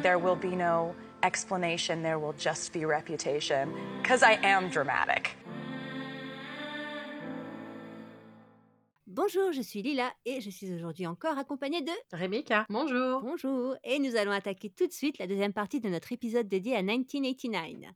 There will be no explanation, there will just be reputation, because I am dramatic. Bonjour, je suis Lila et je suis aujourd'hui encore accompagnée de Rebecca. Bonjour. Bonjour et nous allons attaquer tout de suite la deuxième partie de notre épisode dédié à 1989.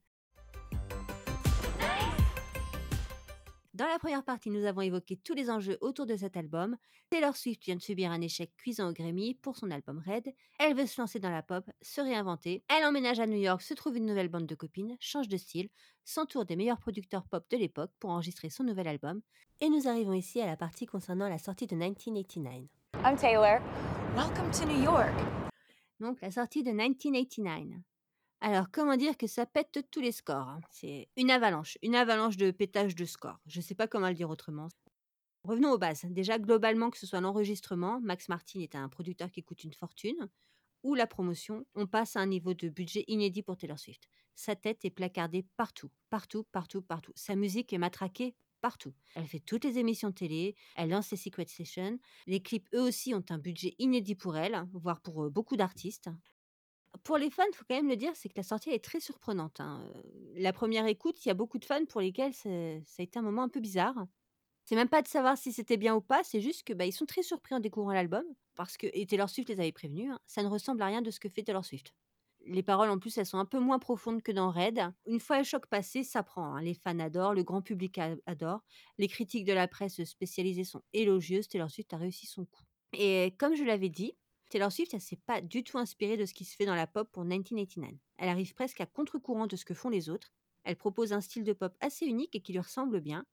Dans la première partie, nous avons évoqué tous les enjeux autour de cet album. Taylor Swift vient de subir un échec cuisant au Grammy pour son album Red. Elle veut se lancer dans la pop, se réinventer. Elle emménage à New York, se trouve une nouvelle bande de copines, change de style, s'entoure des meilleurs producteurs pop de l'époque pour enregistrer son nouvel album. Et nous arrivons ici à la partie concernant la sortie de 1989. I'm Taylor. Welcome to New York. Donc la sortie de 1989. Alors, comment dire que ça pète tous les scores hein? C'est une avalanche, une avalanche de pétage de scores. Je ne sais pas comment le dire autrement. Revenons aux bases. Déjà, globalement, que ce soit l'enregistrement, Max Martin est un producteur qui coûte une fortune, ou la promotion, on passe à un niveau de budget inédit pour Taylor Swift. Sa tête est placardée partout, partout, partout, partout. Sa musique est matraquée partout. Elle fait toutes les émissions de télé, elle lance ses Secret Sessions. Les clips, eux aussi, ont un budget inédit pour elle, voire pour beaucoup d'artistes pour les fans, il faut quand même le dire, c'est que la sortie est très surprenante. Hein. La première écoute, il y a beaucoup de fans pour lesquels ça a été un moment un peu bizarre. C'est même pas de savoir si c'était bien ou pas, c'est juste que bah, ils sont très surpris en découvrant l'album parce que et Taylor Swift les avait prévenus, hein, ça ne ressemble à rien de ce que fait Taylor Swift. Les paroles en plus, elles sont un peu moins profondes que dans Red. Une fois le choc passé, ça prend. Hein. Les fans adorent, le grand public adore, les critiques de la presse spécialisée sont élogieuses. Taylor Swift a réussi son coup. Et comme je l'avais dit, Taylor Swift, elle s'est pas du tout inspirée de ce qui se fait dans la pop pour 1989. Elle arrive presque à contre-courant de ce que font les autres. Elle propose un style de pop assez unique et qui lui ressemble bien.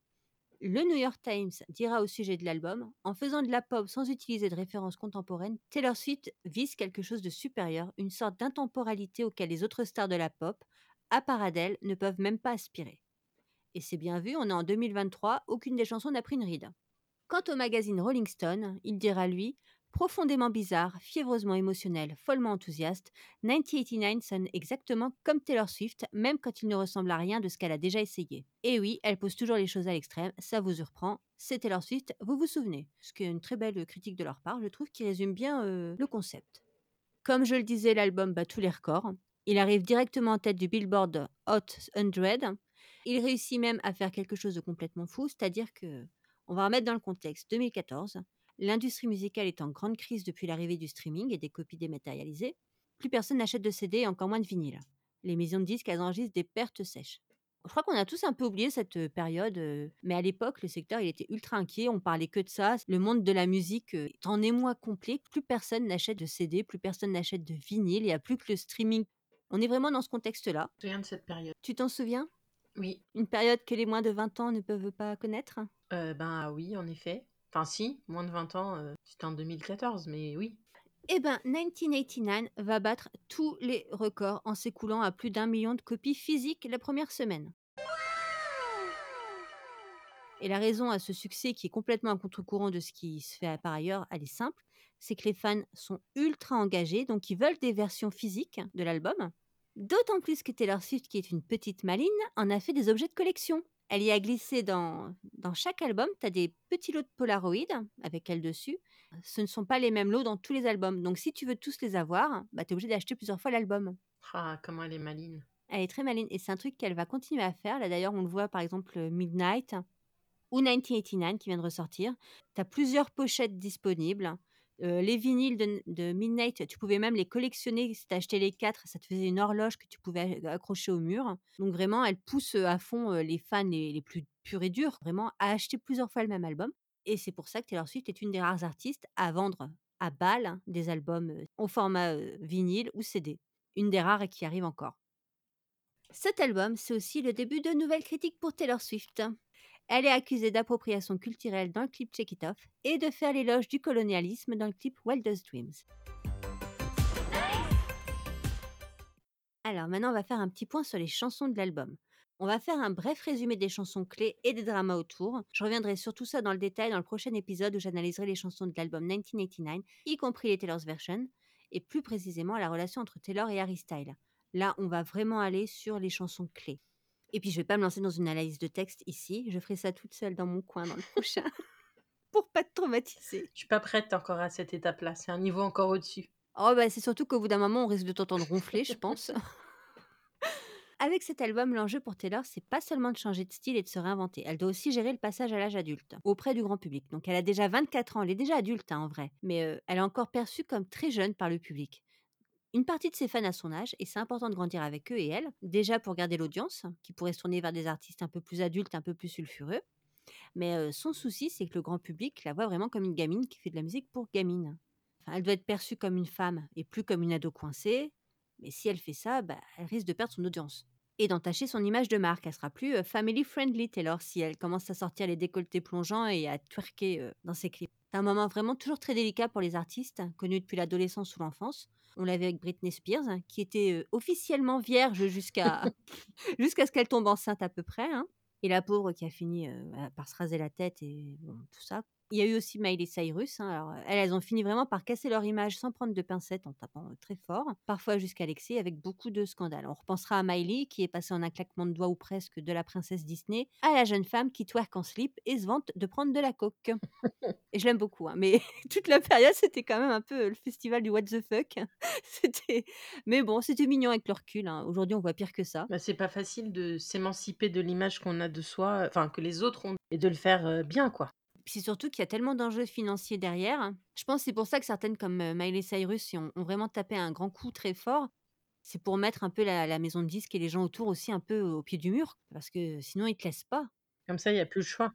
Le New York Times dira au sujet de l'album En faisant de la pop sans utiliser de références contemporaines, Taylor Swift vise quelque chose de supérieur, une sorte d'intemporalité auquel les autres stars de la pop, à part Adele, ne peuvent même pas aspirer. Et c'est bien vu, on est en 2023, aucune des chansons n'a pris une ride. Quant au magazine Rolling Stone, il dira lui Profondément bizarre, fiévreusement émotionnel, follement enthousiaste, 1989 sonne exactement comme Taylor Swift, même quand il ne ressemble à rien de ce qu'elle a déjà essayé. Et oui, elle pose toujours les choses à l'extrême, ça vous surprend, c'est Taylor Swift, vous vous souvenez. Ce qui est une très belle critique de leur part, je trouve, qui résume bien euh, le concept. Comme je le disais, l'album bat tous les records. Il arrive directement en tête du Billboard Hot 100. Il réussit même à faire quelque chose de complètement fou, c'est-à-dire que, on va remettre dans le contexte 2014, L'industrie musicale est en grande crise depuis l'arrivée du streaming et des copies dématérialisées. Plus personne n'achète de CD et encore moins de vinyle. Les maisons de disques, elles enregistrent des pertes sèches. Je crois qu'on a tous un peu oublié cette euh, période, euh, mais à l'époque, le secteur, il était ultra inquiet, on parlait que de ça. Le monde de la musique euh, est en émoi complet. Plus personne n'achète de CD, plus personne n'achète de vinyle, il n'y a plus que le streaming. On est vraiment dans ce contexte-là. Je me de cette période. Tu t'en souviens? Oui. Une période que les moins de 20 ans ne peuvent pas connaître? Ben oui, en effet. Enfin, si, moins de 20 ans, euh, c'était en 2014, mais oui. Eh ben, 1989 va battre tous les records en s'écoulant à plus d'un million de copies physiques la première semaine. Et la raison à ce succès, qui est complètement à contre-courant de ce qui se fait par ailleurs, elle est simple c'est que les fans sont ultra engagés, donc ils veulent des versions physiques de l'album. D'autant plus que Taylor Swift, qui est une petite maline, en a fait des objets de collection. Elle y a glissé dans, dans chaque album, tu as des petits lots de Polaroid avec elle dessus. Ce ne sont pas les mêmes lots dans tous les albums. Donc si tu veux tous les avoir, bah, tu es obligé d'acheter plusieurs fois l'album. Ah, comment elle est maline. Elle est très maline et c'est un truc qu'elle va continuer à faire. Là d'ailleurs, on le voit par exemple Midnight ou 1989 qui vient de ressortir. Tu as plusieurs pochettes disponibles. Euh, les vinyles de, Midnight, tu pouvais même les collectionner. Si tu achetais les quatre, ça te faisait une horloge que tu pouvais accrocher au mur. Donc vraiment, elle pousse à fond les fans les, plus purs et durs, vraiment, à acheter plusieurs fois le même album. Et c'est pour ça que Taylor Swift est une des rares artistes à vendre à balle des albums au format vinyle ou CD. Une des rares qui arrive encore. Cet album, c'est aussi le début de nouvelles critiques pour Taylor Swift. Elle est accusée d'appropriation culturelle dans le clip Check It Off et de faire l'éloge du colonialisme dans le clip Wildest Dreams. Alors maintenant, on va faire un petit point sur les chansons de l'album. On va faire un bref résumé des chansons clés et des dramas autour. Je reviendrai sur tout ça dans le détail dans le prochain épisode où j'analyserai les chansons de l'album 1989, y compris les Taylor's Version, et plus précisément la relation entre Taylor et Harry Styles. Là, on va vraiment aller sur les chansons clés. Et puis, je vais pas me lancer dans une analyse de texte ici. Je ferai ça toute seule dans mon coin dans le prochain. pour pas te traumatiser. Je suis pas prête encore à cette étape-là. C'est un niveau encore au-dessus. Oh bah, c'est surtout qu'au bout d'un moment, on risque de t'entendre ronfler, je pense. Avec cet album, l'enjeu pour Taylor, c'est pas seulement de changer de style et de se réinventer. Elle doit aussi gérer le passage à l'âge adulte, auprès du grand public. Donc elle a déjà 24 ans, elle est déjà adulte hein, en vrai, mais euh, elle est encore perçue comme très jeune par le public. Une partie de ses fans à son âge, et c'est important de grandir avec eux et elle, déjà pour garder l'audience, qui pourrait se tourner vers des artistes un peu plus adultes, un peu plus sulfureux. Mais son souci, c'est que le grand public la voit vraiment comme une gamine qui fait de la musique pour gamine. Elle doit être perçue comme une femme et plus comme une ado coincée. Mais si elle fait ça, bah, elle risque de perdre son audience. Et d'entacher son image de marque. Elle sera plus family friendly Taylor si elle commence à sortir les décolletés plongeants et à twerker dans ses clips. C'est un moment vraiment toujours très délicat pour les artistes, connus depuis l'adolescence ou l'enfance. On l'avait avec Britney Spears, hein, qui était officiellement vierge jusqu'à jusqu'à ce qu'elle tombe enceinte à peu près. hein. Et la pauvre qui a fini euh, bah, par se raser la tête et bon, tout ça. Il y a eu aussi Miley Cyrus. hein. Alors, elles, elles ont fini vraiment par casser leur image sans prendre de pincettes en tapant très fort, parfois jusqu'à l'excès avec beaucoup de scandales. On repensera à Miley qui est passée en un claquement de doigts ou presque de la princesse Disney à la jeune femme qui twerk en slip et se vante de prendre de la coke. Et je l'aime beaucoup, hein, mais toute la période c'était quand même un peu le festival du what the fuck. c'était, mais bon, c'était mignon avec le recul. hein. Aujourd'hui, on voit pire que ça. Bah, c'est pas facile de s'émanciper de l'image qu'on a de soi, enfin que les autres ont, et de le faire bien, quoi. Puis c'est surtout qu'il y a tellement d'enjeux financiers derrière. Je pense que c'est pour ça que certaines comme euh, Miley Cyrus ont, ont vraiment tapé un grand coup très fort. C'est pour mettre un peu la, la maison de disques et les gens autour aussi un peu au pied du mur, parce que sinon ils te laissent pas. Comme ça, il n'y a plus le choix.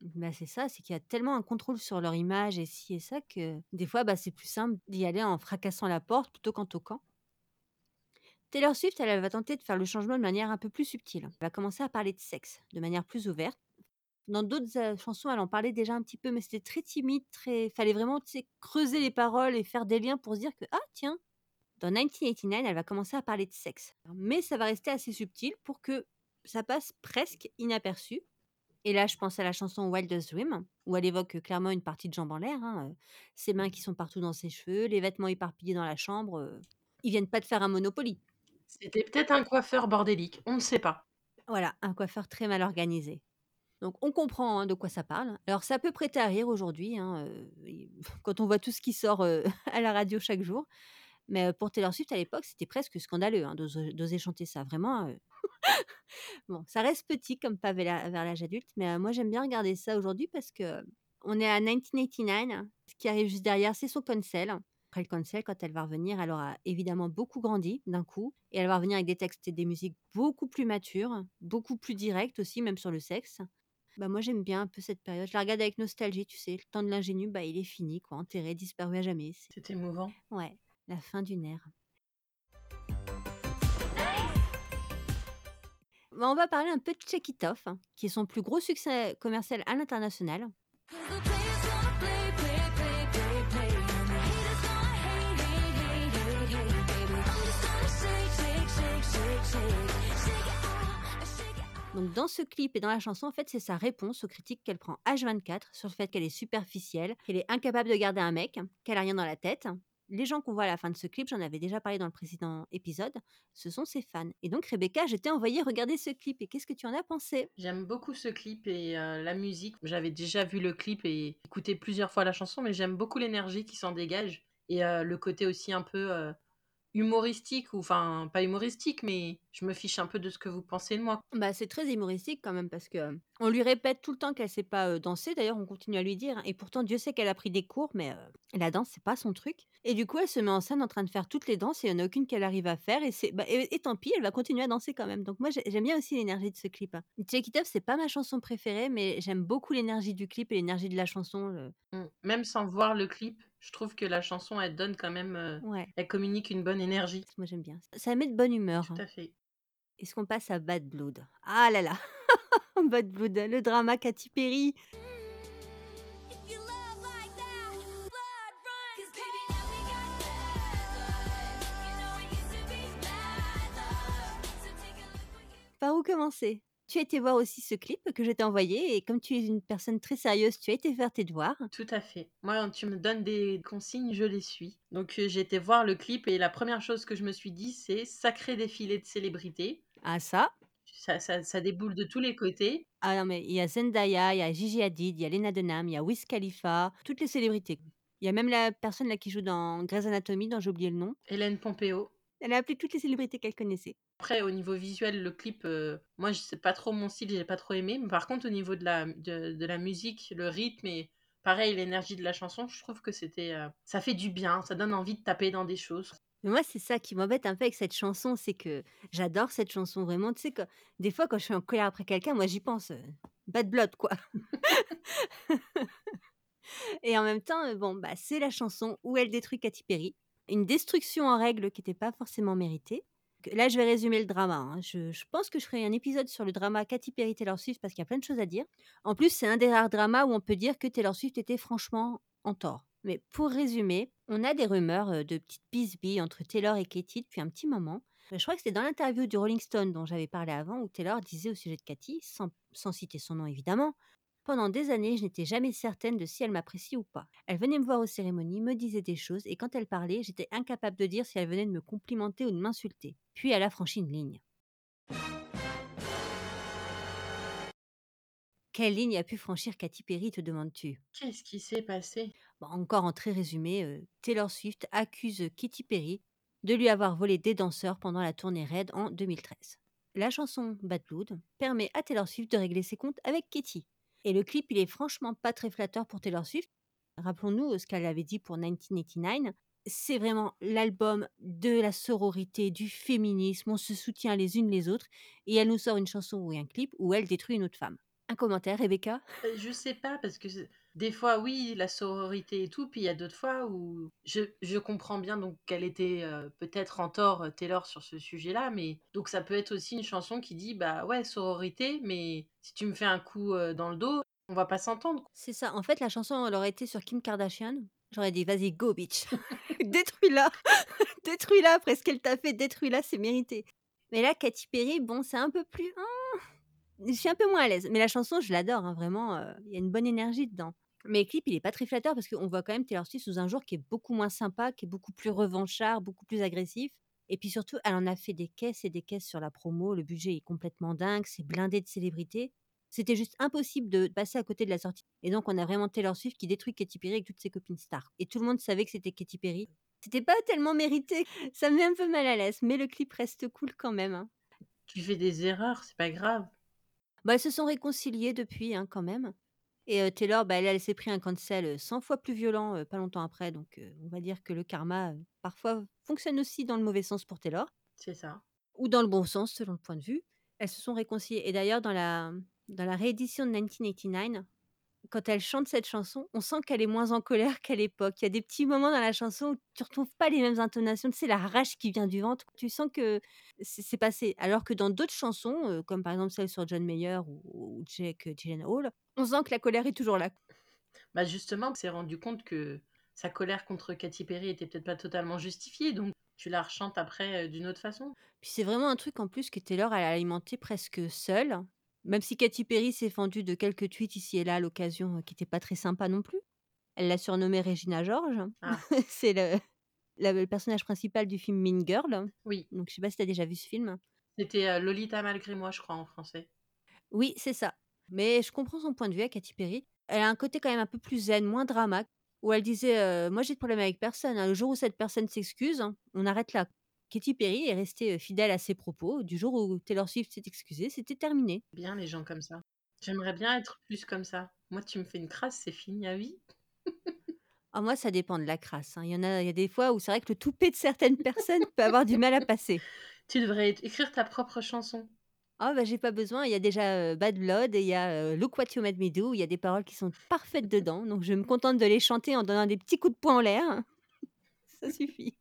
Bah, c'est ça, c'est qu'il y a tellement un contrôle sur leur image et ci et ça que des fois, bah, c'est plus simple d'y aller en fracassant la porte plutôt qu'en toquant. Taylor Swift, elle, elle va tenter de faire le changement de manière un peu plus subtile. Elle va commencer à parler de sexe de manière plus ouverte. Dans d'autres chansons, elle en parlait déjà un petit peu, mais c'était très timide, très. Fallait vraiment creuser les paroles et faire des liens pour se dire que ah tiens. Dans 1989, elle va commencer à parler de sexe, mais ça va rester assez subtil pour que ça passe presque inaperçu. Et là, je pense à la chanson Wildest Dream, où elle évoque clairement une partie de jambes en l'air, hein, ses mains qui sont partout dans ses cheveux, les vêtements éparpillés dans la chambre. Ils viennent pas de faire un Monopoly. C'était peut-être un coiffeur bordélique, on ne sait pas. Voilà, un coiffeur très mal organisé. Donc on comprend hein, de quoi ça parle. Alors ça peut prêter à rire aujourd'hui, hein, quand on voit tout ce qui sort à la radio chaque jour. Mais pour Taylor Swift à l'époque, c'était presque scandaleux hein, d'oser chanter ça. Vraiment, bon, ça reste petit comme pas vers l'âge adulte, mais moi j'aime bien regarder ça aujourd'hui parce que on est à 1989. Ce qui arrive juste derrière, c'est son concert. Après le concert, quand elle va revenir, elle aura évidemment beaucoup grandi d'un coup. Et elle va revenir avec des textes et des musiques beaucoup plus matures, beaucoup plus directes aussi, même sur le sexe. Bah moi j'aime bien un peu cette période. Je la regarde avec nostalgie, tu sais. Le temps de l'ingénu, bah il est fini, quoi. Enterré, disparu à jamais. C'est- émouvant. Ouais, la fin d'une ère. Bah, on va parler un peu de Check It Off, hein, qui est son plus gros succès commercial à l'international. Donc dans ce clip et dans la chanson, en fait, c'est sa réponse aux critiques qu'elle prend H24 sur le fait qu'elle est superficielle, qu'elle est incapable de garder un mec, qu'elle a rien dans la tête. Les gens qu'on voit à la fin de ce clip, j'en avais déjà parlé dans le précédent épisode, ce sont ses fans. Et donc Rebecca, je t'ai envoyé regarder ce clip et qu'est-ce que tu en as pensé? J'aime beaucoup ce clip et euh, la musique. J'avais déjà vu le clip et écouté plusieurs fois la chanson, mais j'aime beaucoup l'énergie qui s'en dégage et euh, le côté aussi un peu euh, humoristique, ou enfin pas humoristique, mais je me fiche un peu de ce que vous pensez de moi. Bah, c'est très humoristique quand même parce que euh, on lui répète tout le temps qu'elle sait pas euh, danser. D'ailleurs, on continue à lui dire. hein, Et pourtant, Dieu sait qu'elle a pris des cours, mais euh, la danse c'est pas son truc. Et du coup, elle se met en scène en train de faire toutes les danses et il y en a aucune qu'elle arrive à faire. Et c'est bah, et, et tant pis, elle va continuer à danser quand même. Donc moi, j'ai- j'aime bien aussi l'énergie de ce clip. hein. Check It Up, c'est pas ma chanson préférée, mais j'aime beaucoup l'énergie du clip et l'énergie de la chanson. Mm. Même sans voir le clip, je trouve que la chanson, elle donne quand même, euh, Ouais, elle communique une bonne énergie. moi j'aime bien. Ça met de bonne humeur. Tout hein. à fait. Est-ce qu'on passe à Bad Blood? Ah là là Bad Blood, le drama Katy Perry. Par où commencer? Tu as été voir aussi ce clip que je t'ai envoyé et comme tu es une personne très sérieuse, tu as été faire tes devoirs. Tout à fait. Moi, tu me donnes des consignes, je les suis. Donc, euh, j'ai été voir le clip et la première chose que je me suis dit, c'est sacré défilé de célébrités. Ah ça Ça, ça, ça déboule de tous les côtés. Ah non mais il y a Zendaya, il y a Gigi Hadid, il y a Lena Dunham, il y a Wiz Khalifa, toutes les célébrités. Il y a même la personne là qui joue dans Grey's Anatomy, dont j'ai oublié le nom. Hélène Pompeo. Elle a appelé toutes les célébrités qu'elle connaissait. Après, au niveau visuel, le clip, euh, moi, je sais pas trop mon style, j'ai pas trop aimé. Mais par contre, au niveau de la, de, de la musique, le rythme et pareil, l'énergie de la chanson, je trouve que c'était. euh, ça fait du bien, ça donne envie de taper dans des choses. Mais moi, c'est ça qui m'embête un peu avec cette chanson, c'est que j'adore cette chanson vraiment. Tu sais, que des fois, quand je suis en colère après quelqu'un, moi, j'y pense. euh, bad blood, quoi. Et en même temps, euh, bon, bah, c'est la chanson où elle détruit Katy Perry. Une destruction en règle qui n'était pas forcément méritée. Là, je vais résumer le drama. hein. Je, je pense que je ferai un épisode sur le drama Katy Perry Taylor Swift parce qu'il y a plein de choses à dire. En plus, c'est un des rares dramas où on peut dire que Taylor Swift était franchement en tort. Mais pour résumer, on a des rumeurs euh, de petites bisbilles entre Taylor et Katy depuis un petit moment. Euh, Je crois que c'était dans l'interview du Rolling Stone dont j'avais parlé avant où Taylor disait au sujet de Katy, sans, sans citer son nom évidemment, pendant des années, je n'étais jamais certaine de si elle m'appréciait ou pas. Elle venait me voir aux cérémonies, me disait des choses, et quand elle parlait, j'étais incapable de dire si elle venait de me complimenter ou de m'insulter. Puis elle a franchi une ligne. Quelle ligne a pu franchir Katy Perry, te demandes-tu? Qu'est-ce qui s'est passé? Bon, Encore en très résumé, euh, Taylor Swift accuse Katy Perry de lui avoir volé des danseurs pendant la tournée Red en 2013. La chanson Bad Blood permet à Taylor Swift de régler ses comptes avec Katy. Et le clip, il est franchement pas très flatteur pour Taylor Swift. Rappelons-nous ce qu'elle avait dit pour 1989. C'est vraiment l'album de la sororité, du féminisme, on se soutient les unes les autres, et elle nous sort une chanson ou un clip où elle détruit une autre femme. Un commentaire, Rebecca? Euh, Je sais pas, parce que c'est- des fois, oui, la sororité et tout, puis il y a d'autres fois où je, je comprends bien donc qu'elle était euh, peut-être en tort, euh, Taylor, sur ce sujet-là, mais donc ça peut être aussi une chanson qui dit, bah ouais, sororité, mais si tu me fais un coup euh, dans le dos, on va pas s'entendre. C'est ça. En fait, la chanson, elle aurait été sur Kim Kardashian. J'aurais dit, vas-y, go, bitch. détruis-la. détruis-la après ce qu'elle t'a fait. Détruis-la, c'est mérité. Mais là, Katy Perry, bon, c'est un peu plus. Ah, je suis un peu moins à l'aise. Mais la chanson, je l'adore, hein, vraiment. euh, Il y a une bonne énergie dedans. Mais le clip, il est pas très flatteur parce qu'on voit quand même Taylor Swift sous un jour qui est beaucoup moins sympa, qui est beaucoup plus revanchard, beaucoup plus agressif. Et puis surtout, elle en a fait des caisses et des caisses sur la promo. Le budget est complètement dingue, c'est blindé de célébrités. C'était juste impossible de passer à côté de la sortie. Et donc, on a vraiment Taylor Swift qui détruit Katy Perry avec toutes ses copines stars. Et tout le monde savait que c'était Katy Perry. C'était pas tellement mérité. Ça me met un peu mal à l'aise, mais le clip reste cool quand même. hein. Tu fais des erreurs, c'est pas grave. Bah, elles se sont réconciliées depuis, hein, quand même. Et euh, Taylor, bah, elle, elle s'est pris un cancel euh, 100 fois plus violent euh, pas longtemps après. Donc, euh, on va dire que le karma, parfois, fonctionne aussi dans le mauvais sens pour Taylor. C'est ça. ou dans le bon sens selon le point de vue. Elles se sont réconciliées. Et d'ailleurs, dans la, dans la réédition de 1989, quand elle chante cette chanson, on sent qu'elle est moins en colère qu'à l'époque. Il y a des petits moments dans la chanson où tu retrouves pas les mêmes intonations. Tu sais, la rage qui vient du ventre. Tu sens que c'est passé. Alors que dans d'autres chansons, euh, comme par exemple celle sur John Mayer ou, ou Jake Gyllenhaal, on sent que la colère est toujours là. Bah justement, on s'est rendu compte que sa colère contre Katy Perry était peut-être pas totalement justifiée, donc tu la rechantes après euh, d'une autre façon. Puis c'est vraiment un truc en plus que Taylor a alimenté presque seule. Même si Katy Perry s'est fendue de quelques tweets ici et là à l'occasion euh, qui n'étaient pas très sympas non plus. Elle l'a surnommée Regina George. Ah. c'est le, personnage principal du film Mean Girl. Oui, Donc je sais pas si tu as déjà vu ce film. c'était euh, Lolita malgré moi, je crois, en français. Oui, c'est ça. Mais je comprends son point de vue à Katy Perry. Elle a un côté quand même un peu plus zen, moins drama, où elle disait euh, Moi j'ai de problème avec personne. hein. Le jour où cette personne s'excuse, hein, on arrête là. Katy Perry est restée fidèle à ses propos. Du jour où Taylor Swift s'est excusée, c'était terminé. Bien les gens comme ça. J'aimerais bien être plus comme ça. Moi, tu me fais une crasse, c'est fini à vie. Ah, moi, ça dépend de la crasse. hein. Il y en a, il y a des fois où c'est vrai que le toupet de certaines personnes peut avoir du mal à passer. Tu devrais écrire ta propre chanson. Ah, bah, j'ai pas besoin. Il y a déjà euh, Bad Blood et il y a euh, Look What You Made Me Do. Il y a des paroles qui sont parfaites dedans. Donc, je me contente de les chanter en donnant des petits coups de poing en l'air. Ça suffit.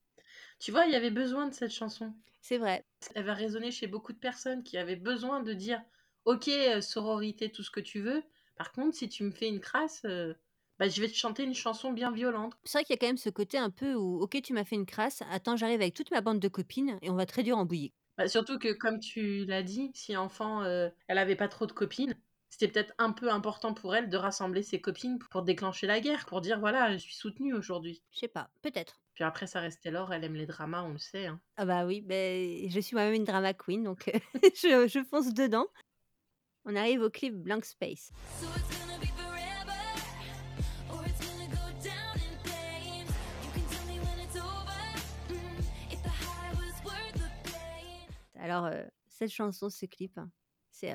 Tu vois, il y avait besoin de cette chanson. C'est vrai. Elle va résonner chez beaucoup de personnes qui avaient besoin de dire Ok, euh, sororité, tout ce que tu veux. Par contre, si tu me fais une crasse, euh, bah, je vais te chanter une chanson bien violente. C'est vrai qu'il y a quand même ce côté un peu où, ok, tu m'as fait une crasse. Attends, j'arrive avec toute ma bande de copines et on va très dur en bouillie. Bah, surtout que, comme tu l'as dit, si enfant, euh, elle avait pas trop de copines, c'était peut-être un peu important pour elle de rassembler ses copines pour déclencher la guerre, pour dire voilà, je suis soutenue aujourd'hui. Je sais pas, peut-être. Puis après, ça restait l'or. elle aime les dramas, on le sait. Hein. Ah bah oui, ben, je suis moi-même une drama queen, donc euh, je, je fonce dedans. On arrive au clip Blank Space. Alors, euh, cette chanson, ce clip, hein,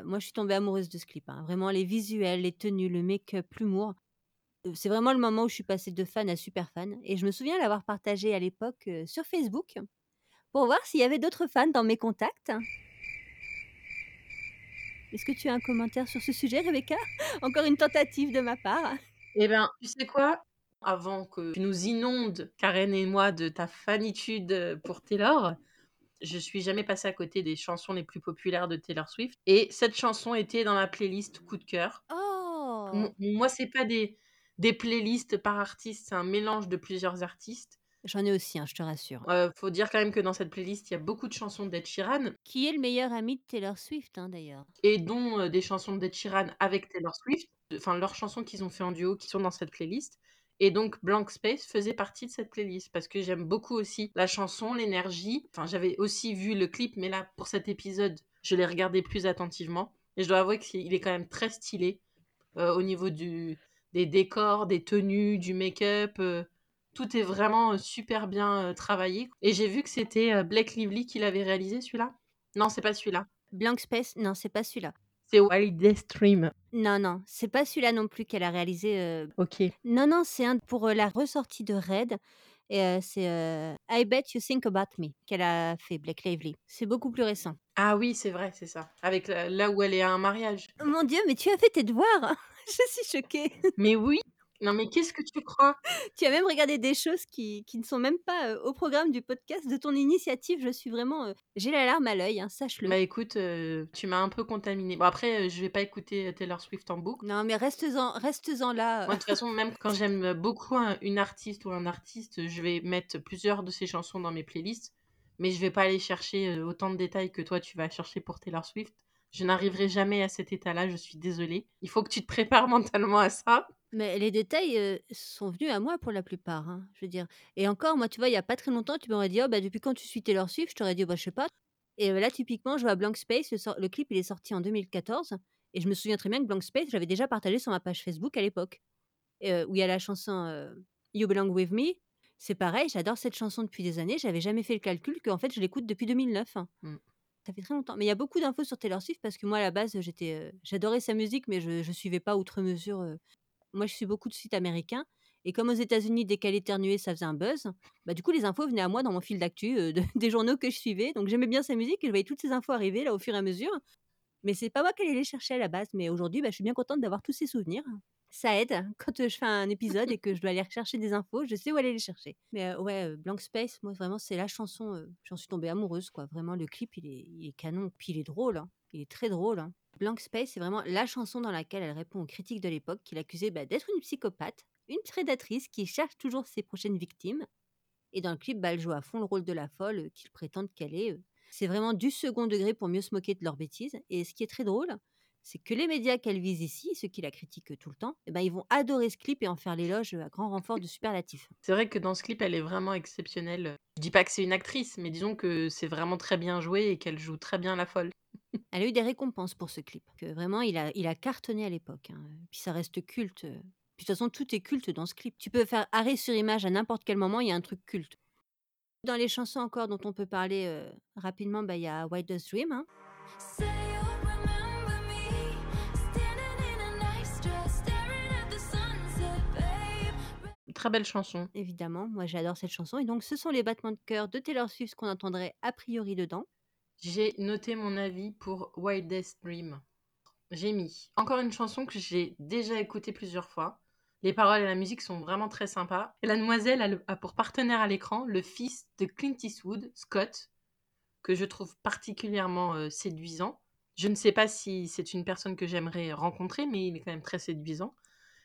moi je suis tombée amoureuse de ce clip. Hein. Vraiment, les visuels, les tenues, le make-up, l'humour, c'est vraiment le moment où je suis passée de fan à super fan. Et je me souviens l'avoir partagé à l'époque euh, sur Facebook pour voir s'il y avait d'autres fans dans mes contacts. Est-ce que tu as un commentaire sur ce sujet, Rebecca? Encore une tentative de ma part. Eh ben, tu sais quoi? Avant que tu nous inondes, Karen et moi, de ta fanitude pour Taylor, je suis jamais passée à côté des chansons les plus populaires de Taylor Swift. Et cette chanson était dans ma playlist coup de cœur. Oh Moi, c'est pas des, des playlists par artiste, c'est un mélange de plusieurs artistes. J'en ai aussi, hein, je te rassure. Euh, faut dire quand même que dans cette playlist, il y a beaucoup de chansons d'Ed Sheeran Qui est le meilleur ami de Taylor Swift, hein, d'ailleurs et dont euh, des chansons d'Ed Sheeran avec Taylor Swift, enfin leurs chansons qu'ils ont fait en duo qui sont dans cette playlist. Et donc Blank Space faisait partie de cette playlist parce que j'aime beaucoup aussi la chanson, l'énergie. Enfin, j'avais aussi vu le clip, mais là, pour cet épisode, je l'ai regardé plus attentivement. Et je dois avouer qu'il est quand même très stylé euh, au niveau du, des décors, des tenues, du make-up. euh, tout est vraiment euh, super bien euh, travaillé. Et j'ai vu que c'était euh, Blake Lively qui l'avait réalisé celui-là? Non, c'est pas celui-là. Blank Space, non, c'est pas celui-là. C'est Wildest Dream. Non, non, c'est pas celui-là non plus qu'elle a réalisé. euh, Ok. Non, non, c'est un pour euh, la ressortie de Red. Et euh, c'est euh, I Bet You Think About Me qu'elle a fait, Blake Lively. C'est beaucoup plus récent. Ah oui, c'est vrai, c'est ça. Avec la- là où elle est à un mariage. Oh Mon Dieu, mais tu as fait tes devoirs Je suis choquée. Mais oui. Non, mais qu'est-ce que tu crois? Tu as même regardé des choses qui, qui ne sont même pas euh, au programme du podcast de ton initiative. Je suis vraiment. euh, J'ai la larme à l'œil, hein, sache-le. Bah écoute, euh, tu m'as un peu contaminée. Bon après, je vais pas écouter Taylor Swift en boucle. Non, mais reste-en reste là. Moi, de toute façon, même quand j'aime beaucoup un- une artiste ou un artiste, je vais mettre plusieurs de ses chansons dans mes playlists, mais je vais pas aller chercher autant de détails que toi tu vas chercher pour Taylor Swift. Je n'arriverai jamais à cet état-là, je suis désolée. Il faut que tu te prépares mentalement à ça. Mais les détails euh, sont venus à moi pour la plupart, hein, je veux dire. Et encore, moi, tu vois, il y a pas très longtemps, tu m'aurais dit, oh, bah, depuis quand tu suis Taylor Swift Je t'aurais dit, bah, je sais pas. Et euh, là, typiquement, je vois Blank Space, le, clip, il est sorti en 2014. Et je me souviens très bien que Blank Space, j'avais déjà partagé sur ma page Facebook à l'époque, euh, où il y a la chanson You Belong With Me. C'est pareil, j'adore cette chanson depuis des années. J'avais jamais fait le calcul qu'en fait, je l'écoute depuis 2009. hein. Mm. Ça fait très longtemps. Mais il y a beaucoup d'infos sur Taylor Swift parce que moi, à la base, j'étais, j'adorais sa musique, mais je, je suivais pas outre mesure. moi, je suis beaucoup de sites américains. Et comme aux États-Unis, dès qu'elle éternuait, ça faisait un buzz, bah, du coup, les infos venaient à moi dans mon fil d'actu de- des journaux que je suivais. Donc, j'aimais bien sa musique et je voyais toutes ces infos arriver là au fur et à mesure. Mais c'est pas moi qui allais les chercher à la base. Mais aujourd'hui, bah, je suis bien contente d'avoir tous ces souvenirs. Ça aide quand je fais un épisode et que je dois aller rechercher des infos, je sais où aller les chercher. Mais euh, ouais, euh, Blank Space, moi vraiment, c'est la chanson. euh, J'en suis tombée amoureuse, quoi. Vraiment, le clip, il est, il est canon. Puis il est drôle. hein. Il est très drôle. hein. Blank Space, c'est vraiment la chanson dans laquelle elle répond aux critiques de l'époque qui l'accusaient bah, d'être une psychopathe, une prédatrice qui cherche toujours ses prochaines victimes. Et dans le clip, bah, elle joue à fond le rôle de la folle qu'ils prétendent qu'elle est. C'est vraiment du second degré pour mieux se moquer de leurs bêtises. Et ce qui est très drôle, c'est que les médias qu'elle vise ici, ceux qui la critiquent tout le temps, eh ben, ils vont adorer ce clip et en faire l'éloge à grand renfort de superlatifs. C'est vrai que dans ce clip, elle est vraiment exceptionnelle. Je dis pas que c'est une actrice, mais disons que c'est vraiment très bien joué et qu'elle joue très bien la folle. Elle a eu des récompenses pour ce clip. Que vraiment, il a, il a cartonné à l'époque. hein. Puis ça reste culte. Puis de toute façon, tout est culte dans ce clip. Tu peux faire arrêt sur image à n'importe quel moment, il y a un truc culte. Dans les chansons encore dont on peut parler euh, rapidement, bah, il y a Wildest Dream. hein. Très belle chanson. Évidemment, moi j'adore cette chanson. Et donc, ce sont les battements de cœur de Taylor Swift qu'on entendrait a priori dedans. J'ai noté mon avis pour Wildest Dream. J'ai mis encore une chanson que j'ai déjà écoutée plusieurs fois. Les paroles et la musique sont vraiment très sympas. Et la demoiselle a, le- a pour partenaire à l'écran le fils de Clint Eastwood, Scott, que je trouve particulièrement euh, séduisant. Je ne sais pas si c'est une personne que j'aimerais rencontrer, mais il est quand même très séduisant.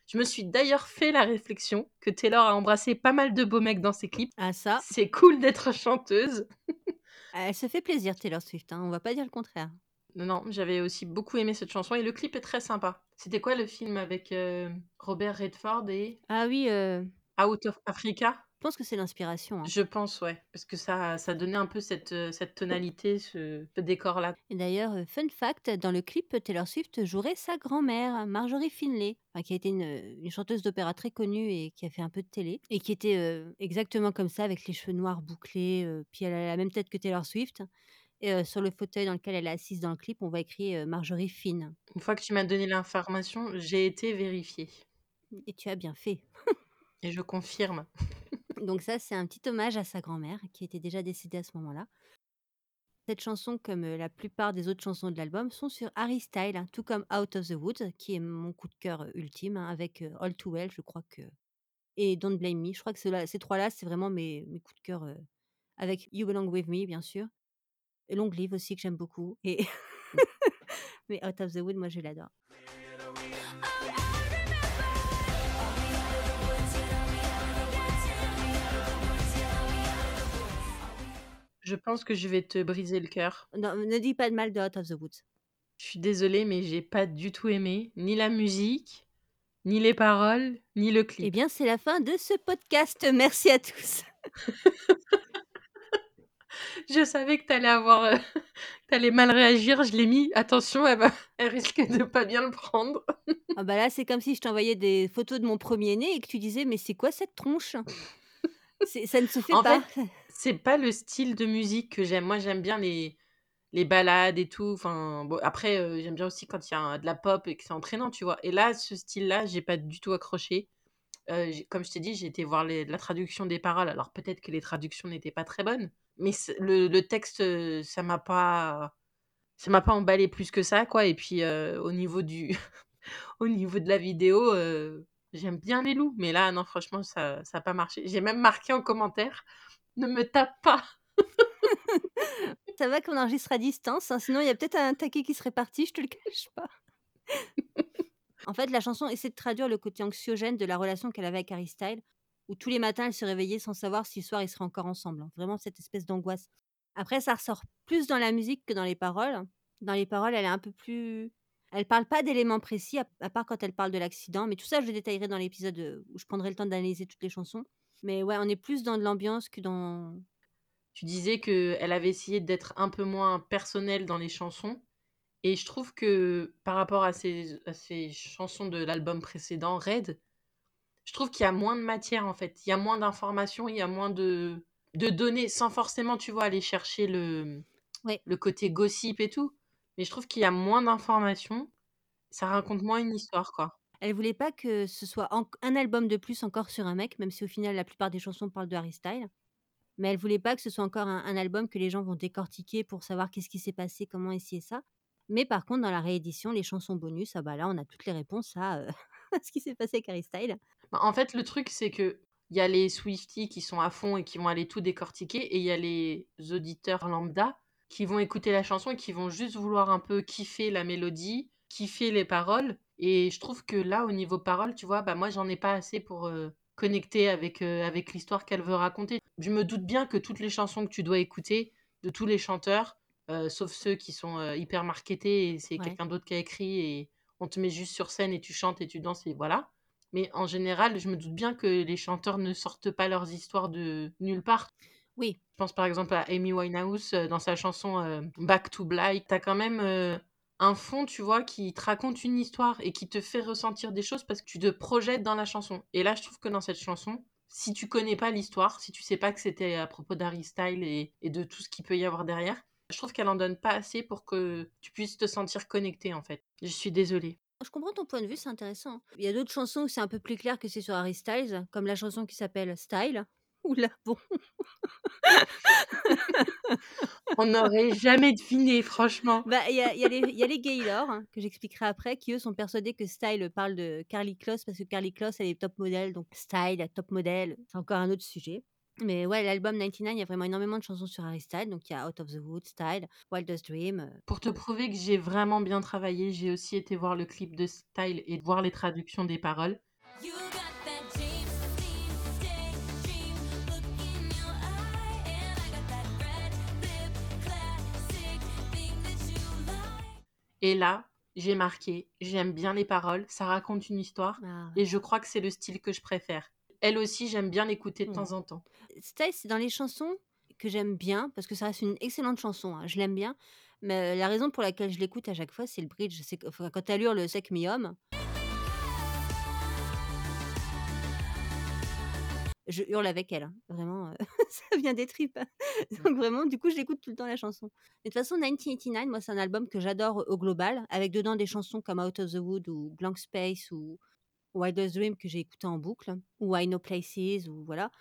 Je me suis d'ailleurs fait la réflexion que Taylor a embrassé pas mal de beaux mecs dans ses clips. Ah, ça, C'est cool d'être chanteuse. elle se fait plaisir, Taylor Swift. Hein, on va pas dire le contraire. Non, non, j'avais aussi beaucoup aimé cette chanson et le clip est très sympa. C'était quoi le film avec euh, Robert Redford et Ah oui, euh, Out of Africa? Pense que c'est l'inspiration. hein. Je pense, ouais, parce que ça, ça donnait un peu cette, euh, cette tonalité, ce, ce décor-là. Et d'ailleurs, euh, fun fact, dans le clip, Taylor Swift jouerait sa grand-mère, Marjorie Finlay, enfin, qui a été une, une chanteuse d'opéra très connue et qui a fait un peu de télé, et qui était euh, exactement comme ça, avec les cheveux noirs bouclés, euh, puis elle a la même tête que Taylor Swift. Et euh, sur le fauteuil dans lequel elle est assise dans le clip, on voit écrit euh, Marjorie Finn. Une fois que tu m'as donné l'information, j'ai été vérifiée. Et tu as bien fait. Et je confirme. Donc ça, c'est un petit hommage à sa grand-mère qui était déjà décédée à ce moment-là. Cette chanson, comme la plupart des autres chansons de l'album, sont sur Harry Style, hein, tout comme Out of the Woods, qui est mon coup de cœur ultime, hein, avec All Too Well, je crois que... Et Don't Blame Me. Je crois que ces trois-là, c'est vraiment mes, mes coups de cœur, euh, avec You Belong With Me, bien sûr. Et Long Live aussi, que j'aime beaucoup. Et... Mais Out of the Wood, moi, je l'adore. Je pense que je vais te briser le cœur. Non, ne dis pas de mal de Out of the Woods. Je suis désolée, mais j'ai pas du tout aimé ni la musique, ni les paroles, ni le Eh clip. bien, c'est la fin de ce podcast. Merci à tous. Je savais que t'allais avoir, euh, t'allais mal réagir. Je l'ai mis. Attention, elle, va... elle risque de pas bien le prendre. Ah bah là, c'est comme si je t'envoyais des photos de mon premier-né et que tu disais, mais c'est quoi cette tronche? C'est- Ça ne se fait En pas. C'est pas le style de musique que j'aime. Moi, j'aime bien les les balades et tout. Enfin, après, euh, j'aime bien aussi quand il y a de la pop et que c'est entraînant, tu vois. Et là, ce style-là, j'ai pas du tout accroché. Euh, comme je t'ai dit, j'ai été voir la traduction des paroles. Alors peut-être que les traductions n'étaient pas très bonnes, mais le, texte, euh, ça m'a pas, m'a pas emballé plus que ça, quoi. Et puis au niveau de la vidéo, j'aime bien les loups, mais là, non, franchement, ça, ça pas marché. J'ai même marqué en commentaire, ne me tape pas. Ça va qu'on enregistre à distance, hein, sinon il y a peut-être un taquet qui serait parti, je te le cache pas. en fait, la chanson essaie de traduire le côté anxiogène de la relation qu'elle avait avec Harry Styles, où tous les matins elle se réveillait sans savoir si le soir ils seraient encore ensemble. hein. Vraiment cette espèce d'angoisse. Après, ça ressort plus dans la musique que dans les paroles. Dans les paroles, elle est un peu plus. Elle parle pas d'éléments précis, à, part quand elle parle de l'accident, mais tout ça, je le détaillerai dans l'épisode euh, où je prendrai le temps d'analyser toutes les chansons. Mais ouais, on est plus dans de l'ambiance que dans. Tu disais que elle avait essayé d'être un peu moins personnelle dans les chansons. Et je trouve que par rapport à ces, à ces chansons de l'album précédent, Red, je trouve qu'il y a moins de matière en fait. Il y a moins d'informations, il y a moins de, de données, sans forcément, tu vois, aller chercher le, Ouais. le côté gossip et tout. Mais je trouve qu'il y a moins d'informations. Ça raconte moins une histoire, quoi. Elle voulait pas que ce soit un album de plus encore sur un mec, même si au final la plupart des chansons parlent de Harry Styles. Mais elle voulait pas que ce soit encore un, album que les gens vont décortiquer pour savoir qu'est-ce qui s'est passé, comment essayer ça. Mais par contre, dans la réédition, les chansons bonus, ah bah là, on a toutes les réponses à, euh, ce qui s'est passé avec Harry Styles. Bah, En fait, le truc, c'est que il y a les Swifties qui sont à fond et qui vont aller tout décortiquer, et il y a les auditeurs lambda qui vont écouter la chanson et qui vont juste vouloir un peu kiffer la mélodie, kiffer les paroles. Et je trouve que là, au niveau paroles, tu vois, bah moi, j'en ai pas assez pour euh, connecter avec, euh, avec l'histoire qu'elle veut raconter. Je me doute bien que toutes les chansons que tu dois écouter, de tous les chanteurs, euh, sauf ceux qui sont hyper marketés et c'est Ouais. quelqu'un d'autre qui a écrit et on te met juste sur scène et tu chantes et tu danses et voilà. Mais en général, je me doute bien que les chanteurs ne sortent pas leurs histoires de nulle part. Oui, Je pense par exemple à Amy Winehouse dans sa chanson Back to Black. T'as quand même un fond, tu vois, qui te raconte une histoire et qui te fait ressentir des choses parce que tu te projettes dans la chanson. Et là, je trouve que dans cette chanson, si tu connais pas l'histoire, si tu sais pas que c'était à propos d'Harry Style et, et de tout ce qu'il peut y avoir derrière, je trouve qu'elle en donne pas assez pour que tu puisses te sentir connecté en fait. Je suis désolée. je comprends ton point de vue, c'est intéressant. Il y a d'autres chansons où c'est un peu plus clair que c'est sur Harry Styles, comme la chanson qui s'appelle Style. Oula, bon. On n'aurait jamais deviné, franchement. Bah, il y a, y a y a les Gaylor, hein, que j'expliquerai après, qui eux sont persuadés que Style parle de Carly Kloss, parce que Carly Kloss, elle est top modèle, donc Style, top modèle, c'est encore un autre sujet. Mais ouais, l'album 99, il y a vraiment énormément de chansons sur Harry Styles, donc il y a Out of the Woods, Style, Wildest Dream. euh, Pour te prouver que j'ai vraiment bien travaillé, j'ai aussi été voir le clip de Style et voir les traductions des paroles. Et là, j'ai marqué, j'aime bien les paroles, ça raconte une histoire ah, et je crois que c'est le style que je préfère. Elle aussi, j'aime bien l'écouter de temps en temps. C'est dans les chansons que j'aime bien, parce que ça reste une excellente chanson, hein, je l'aime bien. Mais la raison pour laquelle je l'écoute à chaque fois, c'est le bridge. C'est quand elle hurle le Sec Me je hurle avec elle. hein. Vraiment, euh, ça vient des tripes. Donc vraiment, du coup, je l'écoute tout le temps la chanson. Mais de toute façon, 1989, moi, c'est un album que j'adore au global, avec dedans des chansons comme Out of the Wood ou Blank Space ou Wildest Dream que j'ai écouté en boucle, ou I Know Places, ou voilà.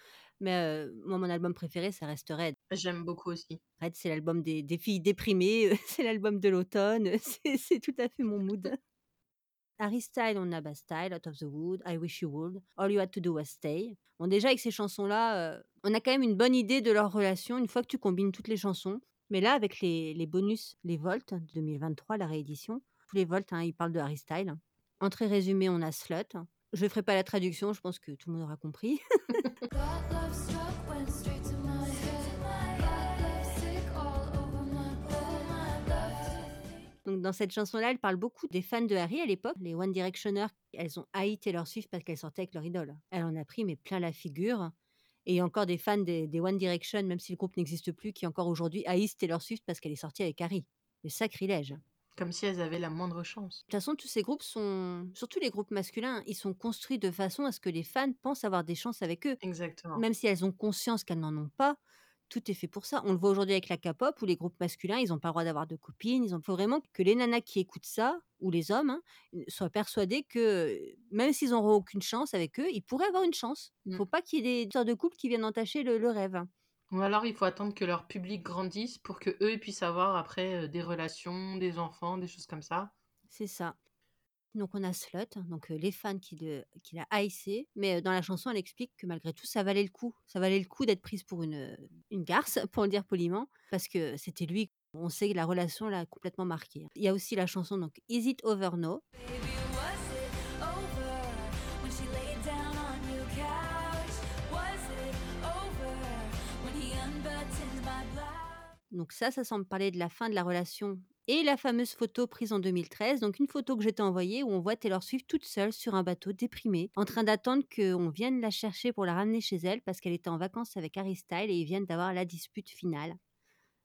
Mais euh, moi, mon album préféré, ça reste Red. J'aime beaucoup aussi. Red, c'est l'album des, des filles déprimées, c'est l'album de l'automne, c'est tout à fait mon mood. Harry Style, on a Bastille, Out of the Wood, I Wish You Would, All You Had to Do Was Stay. Bon, déjà, avec ces chansons-là, euh, on a quand même une bonne idée de leur relation une fois que tu combines toutes les chansons. Mais là, avec les, les bonus, les Volts 2023, la réédition, tous les Volts, hein, ils parlent de Harry Style. En très résumé, on a Slut. Je ne ferai pas la traduction, je pense que tout le monde aura compris. Donc dans cette chanson-là, elle parle beaucoup des fans de Harry à l'époque. Les One Directioners, elles ont haï Taylor Swift parce qu'elle sortait avec leur idole. Elle en a pris mais plein la figure. Et il y a encore des fans des, des One Direction, même si le groupe n'existe plus, qui encore aujourd'hui haïssent Taylor Swift parce qu'elle est sortie avec Harry. Le sacrilège. De Comme si elles avaient la moindre chance. toute façon, tous ces groupes sont, surtout les groupes masculins, ils sont construits de façon à ce que les fans pensent avoir des chances avec eux. Exactement. Même si elles ont conscience qu'elles n'en ont pas, tout est fait pour ça. On le voit aujourd'hui avec la K-pop où les groupes masculins, ils n'ont pas le droit d'avoir de copines. Il faut vraiment que les nanas qui écoutent ça, ou les hommes, hein, soient persuadés que même s'ils n'auront aucune chance avec eux, ils pourraient avoir une chance. Il ne Mm. faut pas qu'il y ait des histoires de couples qui viennent entacher le, le rêve. Ou alors il faut attendre que leur public grandisse pour que eux puissent avoir après euh, des relations, des enfants, des choses comme ça. C'est ça. Donc on a Slut, donc les fans qui, qui l'a haïssé, mais dans la chanson elle explique que malgré tout ça valait le coup, ça valait le coup d'être prise pour une, une garce, pour le dire poliment, parce que c'était lui, on sait que la relation l'a complètement marqué. Il y a aussi la chanson donc Is It Over Now, donc ça, ça semble parler de la fin de la relation et la fameuse photo prise en 2013, donc une photo que je t'ai envoyée où on voit Taylor Swift toute seule sur un bateau déprimée, en train d'attendre qu'on vienne la chercher pour la ramener chez elle parce qu'elle était en vacances avec Harry Styles et ils viennent d'avoir la dispute finale.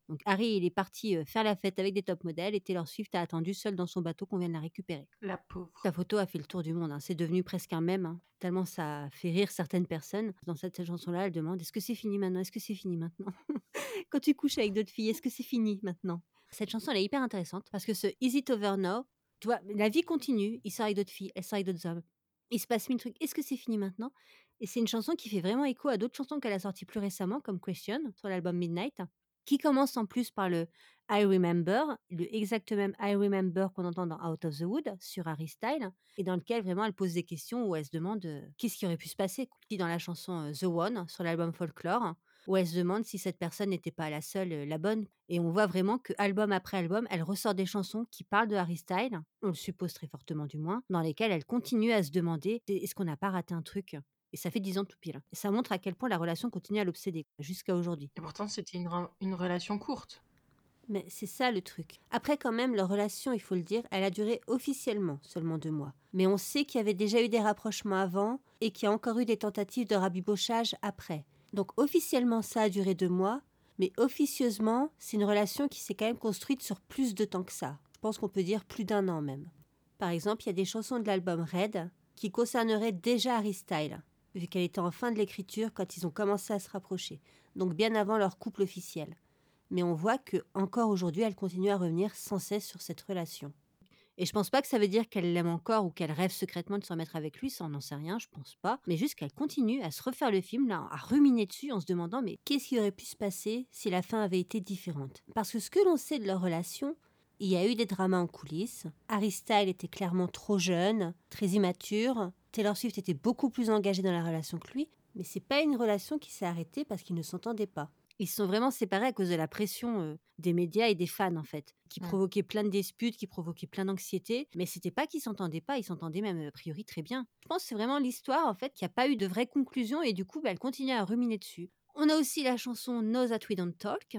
Donc Harry, il est parti euh, faire la fête avec des top modèles et Taylor Swift a attendu seule dans son bateau qu'on vienne la récupérer. La pauvre. La photo a fait le tour du monde, hein. c'est devenu presque un mème, hein, tellement ça fait rire certaines personnes. Dans cette chanson-là, elle demande Est-ce que c'est fini maintenant? Est-ce que c'est fini maintenant? Quand tu couches avec d'autres filles, est-ce que c'est fini maintenant? Cette chanson, elle est hyper intéressante parce que ce Is It Over Now, tu vois, la vie continue, il sort avec d'autres filles, elle sort avec d'autres hommes. Il se passe mille trucs, est-ce que c'est fini maintenant? Et c'est une chanson qui fait vraiment écho à d'autres chansons qu'elle a sorties plus récemment, comme Question, sur l'album Midnight, qui commence en plus par le I Remember, le exact même I Remember qu'on entend dans Out of the Wood sur Harry Style, et dans lequel vraiment elle pose des questions où elle se demande euh, qu'est-ce qui aurait pu se passer. Puis dans la chanson euh, The One sur l'album Folklore, où elle se demande si cette personne n'était pas la seule, la bonne. Et on voit vraiment que album après album, elle ressort des chansons qui parlent de Harry Style, on le suppose très fortement du moins, dans lesquelles elle continue à se demander est-ce qu'on n'a pas raté un truc? et ça fait dix ans tout pile. Et ça montre à quel point la relation continue à l'obséder jusqu'à aujourd'hui. Et pourtant, c'était une, une relation courte. Mais c'est ça le truc. Après, quand même, leur relation, il faut le dire, elle a duré officiellement seulement deux mois. Mais on sait qu'il y avait déjà eu des rapprochements avant et qu'il y a encore eu des tentatives de rabibochage après. Donc officiellement, ça a duré deux mois, mais officieusement, c'est une relation qui s'est quand même construite sur plus de temps que ça. Je pense qu'on peut dire plus d'un an même. Par exemple, il y a des chansons de l'album Red qui concerneraient déjà Harry Style, vu qu'elle était en fin de l'écriture quand ils ont commencé à se rapprocher, donc bien avant leur couple officiel mais on voit que encore aujourd'hui, elle continue à revenir sans cesse sur cette relation. Et je pense pas que ça veut dire qu'elle l'aime encore ou qu'elle rêve secrètement de se remettre avec lui, ça on n'en sait rien, je pense pas. Mais juste qu'elle continue à se refaire le film, là, à ruminer dessus en se demandant mais qu'est-ce qui aurait pu se passer si la fin avait été différente? Parce que ce que l'on sait de leur relation, il y a eu des dramas en coulisses. Harry Styles était clairement trop jeune, très immature. Taylor Swift était beaucoup plus engagée dans la relation que lui. Mais c'est pas une relation qui s'est arrêtée parce qu'ils ne s'entendaient pas. Ils se sont vraiment séparés à cause de la pression euh, des médias et des fans, en fait, qui Ouais. provoquaient plein de disputes, qui provoquaient plein d'anxiété. Mais c'était pas qu'ils s'entendaient pas, ils s'entendaient même a priori très bien. Je pense que c'est vraiment l'histoire, en fait, qu'il n'y a pas eu de vraie conclusion et du coup, bah, elle continue à ruminer dessus. On a aussi la chanson Know That We Don't Talk,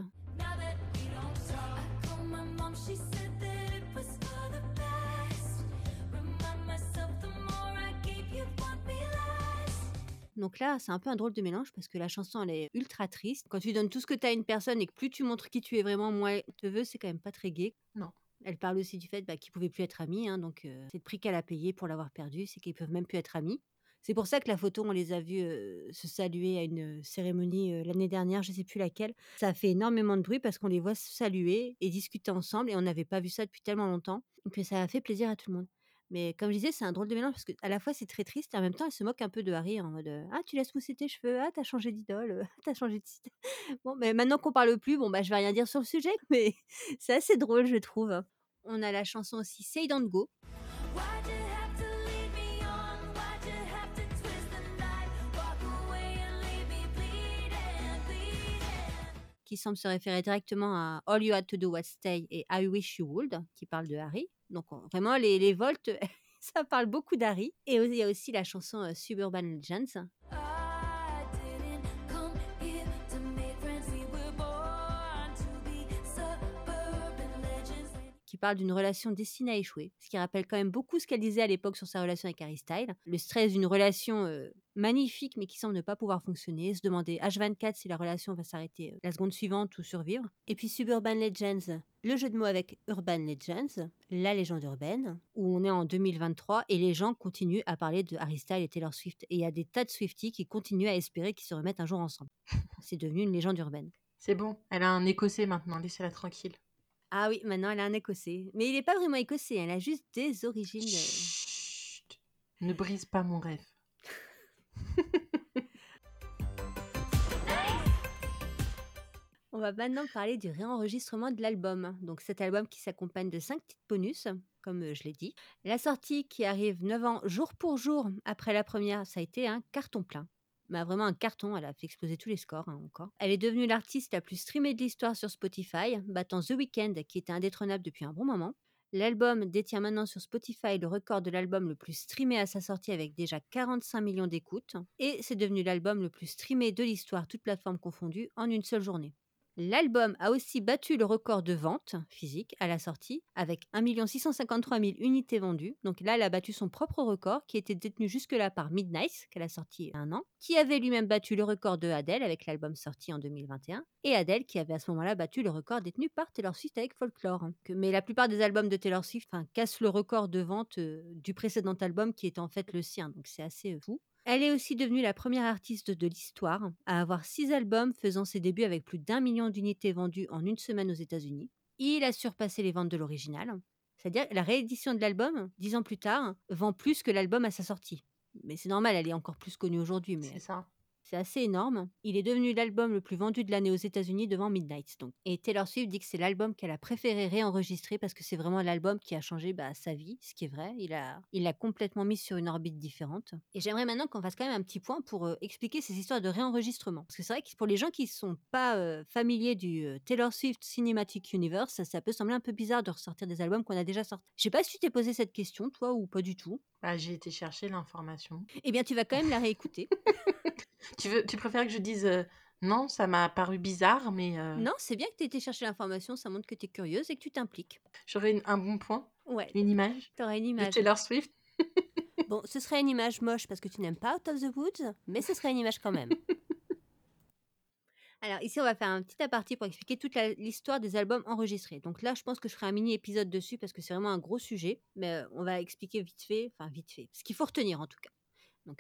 Donc là, c'est un peu un drôle de mélange parce que la chanson, elle est ultra triste. Quand tu donnes tout ce que tu as à une personne et que plus tu montres qui tu es vraiment, moins elle te veut, c'est quand même pas très gai. Non. Elle parle aussi du fait bah, qu'ils pouvaient plus être amis, hein, donc euh, c'est le prix qu'elle a payé pour l'avoir perdu, c'est qu'ils peuvent même plus être amis. C'est pour ça que la photo, on les a vus euh, se saluer à une cérémonie euh, l'année dernière, je sais plus laquelle. Ça a fait énormément de bruit parce qu'on les voit se saluer et discuter ensemble et on n'avait pas vu ça depuis tellement longtemps. Donc ça a fait plaisir à tout le monde. Mais comme je disais, c'est un drôle de mélange parce qu'à la fois c'est très triste et en même temps elle se moque un peu de Harry en mode Ah, tu laisses pousser tes cheveux, ah, t'as changé d'idole, ah, t'as changé de site. Bon, mais maintenant qu'on parle plus, bon, bah je vais rien dire sur le sujet, mais c'est assez drôle, je trouve. On a la chanson aussi Say Don't Go, qui semble se référer directement à All You Had to Do Was Stay et I Wish You Would, qui parle de Harry. Donc on- vraiment, les, les volts, ça parle beaucoup d'Harry. Et il y a aussi la chanson euh, Suburban Legends, I parle d'une relation destinée à échouer, ce qui rappelle quand même beaucoup ce qu'elle disait à l'époque sur sa relation avec Harry Styles. Le stress d'une relation euh, magnifique mais qui semble ne pas pouvoir fonctionner, se demander H24 si la relation va s'arrêter euh, la seconde suivante ou survivre. Et puis Suburban Legends, le jeu de mots avec Urban Legends, la légende urbaine, où on est en 2023 et les gens continuent à parler de Harry Styles et Taylor Swift. Et il y a des tas de Swifties qui continuent à espérer qu'ils se remettent un jour ensemble. C'est devenu une légende urbaine. C'est bon, elle a un écossais maintenant, laissez-la tranquille. Ah oui, maintenant elle a un écossais. Mais il n'est pas vraiment écossais, elle a juste des origines. Chut, ne brise pas mon rêve. On va maintenant parler du réenregistrement de l'album. Donc cet album qui s'accompagne de cinq titres bonus, comme euh, je l'ai dit. La sortie qui arrive 9 ans jour pour jour après la première, ça a été un carton plein. Bah, vraiment un carton, elle a fait exploser tous les scores hein, encore. Elle est devenue l'artiste la plus streamée de l'histoire sur Spotify, battant The Weeknd qui était indétrônable depuis un bon moment. L'album détient maintenant sur Spotify le record de l'album le plus streamé à sa sortie avec déjà 45 millions d'écoutes. Et c'est devenu l'album le plus streamé de l'histoire, toutes plateformes confondues, en une seule journée. L'album a aussi battu le record de vente physique à la sortie avec 1 653 000 unités vendues. Donc là, elle a battu son propre record qui était détenu jusque-là par Midnight, qu'elle a sorti il y a un an, qui avait lui-même battu le record de Adele avec l'album sorti en 2021, et Adele qui avait à ce moment-là battu le record détenu par Taylor Swift avec Folklore. Mais la plupart des albums de Taylor Swift cassent le record de vente euh, du précédent album qui est en fait le sien. Donc c'est assez fou. Elle est aussi devenue la première artiste de l'histoire à avoir six albums faisant ses débuts avec plus d'un million d'unités vendues en une semaine aux États-Unis. Il a surpassé les ventes de l'original. C'est-à-dire la réédition de l'album, dix ans plus tard, vend plus que l'album à sa sortie. Mais c'est normal, elle est encore plus connue aujourd'hui, mais C'est ça. C'est assez énorme. Il est devenu l'album le plus vendu de l'année aux États-Unis devant Midnight. Donc. Et Taylor Swift dit que c'est l'album qu'elle a préféré réenregistrer parce que c'est vraiment l'album qui a changé bah, sa vie, ce qui est vrai. Il l'a il l'a complètement mis sur une orbite différente. Et j'aimerais maintenant qu'on fasse quand même un petit point pour euh, expliquer ces histoires de réenregistrement. Parce que c'est vrai que pour les gens qui ne sont pas euh, familiers du euh, Taylor Swift Cinematic Universe, ça, ça peut sembler un peu bizarre de ressortir des albums qu'on a déjà sortis. Je sais pas si tu t'es posé cette question, toi, ou pas du tout. Bah, j'ai été chercher l'information. Eh bien, tu vas quand même la réécouter. Tu, veux, tu préfères que je dise euh, non, ça m'a paru bizarre, mais euh, Non, c'est bien que tu aies été chercher l'information, ça montre que tu es curieuse et que tu t'impliques. j'aurais une- un bon point, Ouais, une image t'aurais une de image. Taylor Swift. Bon, ce serait une image moche parce que tu n'aimes pas Out of the Woods, mais ce serait une image quand même. Alors ici, on va faire un petit aparté pour expliquer toute la- l'histoire des albums enregistrés. Donc là, je pense que je ferai un mini épisode dessus parce que c'est vraiment un gros sujet, mais euh, on va expliquer vite fait, enfin vite fait, ce qu'il faut retenir en tout cas.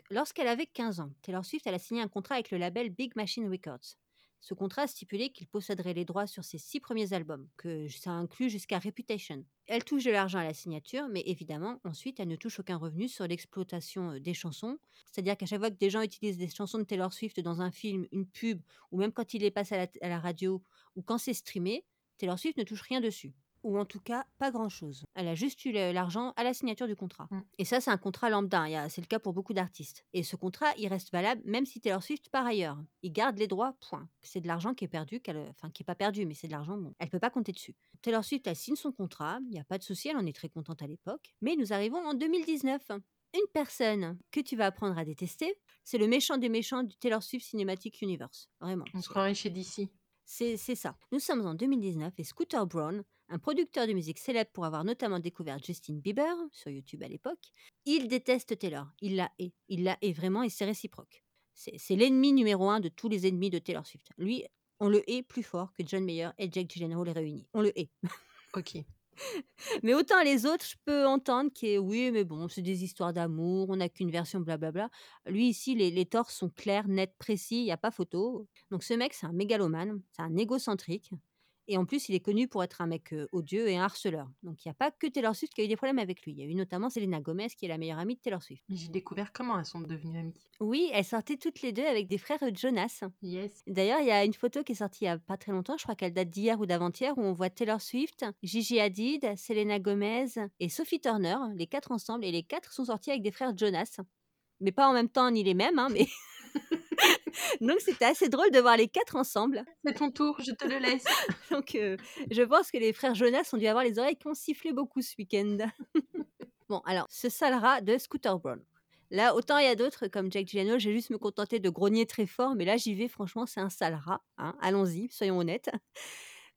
Lorsqu'elle avait 15 ans, Taylor Swift a signé un contrat avec le label Big Machine Records. Ce contrat stipulait qu'il posséderait les droits sur ses six premiers albums, que ça inclut jusqu'à Reputation. Elle touche de l'argent à la signature, mais évidemment, ensuite, elle ne touche aucun revenu sur l'exploitation euh, des chansons. C'est-à-dire qu'à chaque fois que des gens utilisent des chansons de Taylor Swift dans un film, une pub, ou même quand il les passe à la radio, ou quand c'est streamé, Taylor Swift ne touche rien dessus. Ou en tout cas, pas grand-chose. Elle a juste eu l'argent à la signature du contrat. Mm. Et ça, c'est un contrat lambda. il y a- C'est le cas pour beaucoup d'artistes. Et ce contrat, il reste valable même si Taylor Swift part ailleurs. Il garde les droits, point. C'est de l'argent qui est perdu, enfin qui est pas perdu, mais c'est de l'argent, bon, elle peut pas compter dessus. Taylor Swift, elle signe son contrat, il n'y a pas de souci, elle en est très contente à l'époque. Mais nous arrivons en 2019. Une personne que tu vas apprendre à détester, c'est le méchant des méchants du Taylor Swift Cinematic Universe. Vraiment. On se croirait chez DC. C'est c'est ça. Nous sommes en 2019 et Scooter Braun, un producteur de musique célèbre pour avoir notamment découvert Justin Bieber sur YouTube à l'époque, il déteste Taylor. Il la hait. Il la hait vraiment et c'est réciproque. C'est l'ennemi numéro un de tous les ennemis de Taylor Swift. Lui, on le hait plus fort que John Mayer et Jake Gyllenhaal réunis. On le hait. Ok. Mais autant les autres, je peux entendre qui est oui, mais bon, c'est des histoires d'amour, on n'a qu'une version blablabla. Lui ici, les, les torts sont clairs, nets, précis, il n'y a pas photo. Donc ce mec, c'est un mégalomane, c'est un égocentrique. Et en plus, il est connu pour être un mec odieux et un harceleur. Donc il n'y a pas que Taylor Swift qui a eu des problèmes avec lui. Il y a eu notamment Selena Gomez, qui est la meilleure amie de Taylor Swift. J'ai découvert comment elles sont devenues amies. Oui, elles sortaient toutes les deux avec des frères Jonas. Yes. D'ailleurs, il y a une photo qui est sortie il y a pas très longtemps, je crois qu'elle date d'hier ou d'avant-hier, où on voit Taylor Swift, Gigi Hadid, Selena Gomez et Sophie Turner, les quatre ensemble, et les quatre sont sortis avec des frères Jonas. Mais pas en même temps ni les mêmes, hein, mais. Donc c'était assez drôle de voir les quatre ensemble. C'est ton tour, je te le laisse. Donc euh, je pense que les frères Jonas ont dû avoir les oreilles qui ont sifflé beaucoup ce week-end. bon, alors, ce sale rat de Scooter Braun. Là, autant il y a d'autres comme Jack Gyllenhaal, j'ai juste me contenter de grogner très fort, mais là j'y vais, franchement, c'est un sale rat. hein. Allons-y, soyons honnêtes.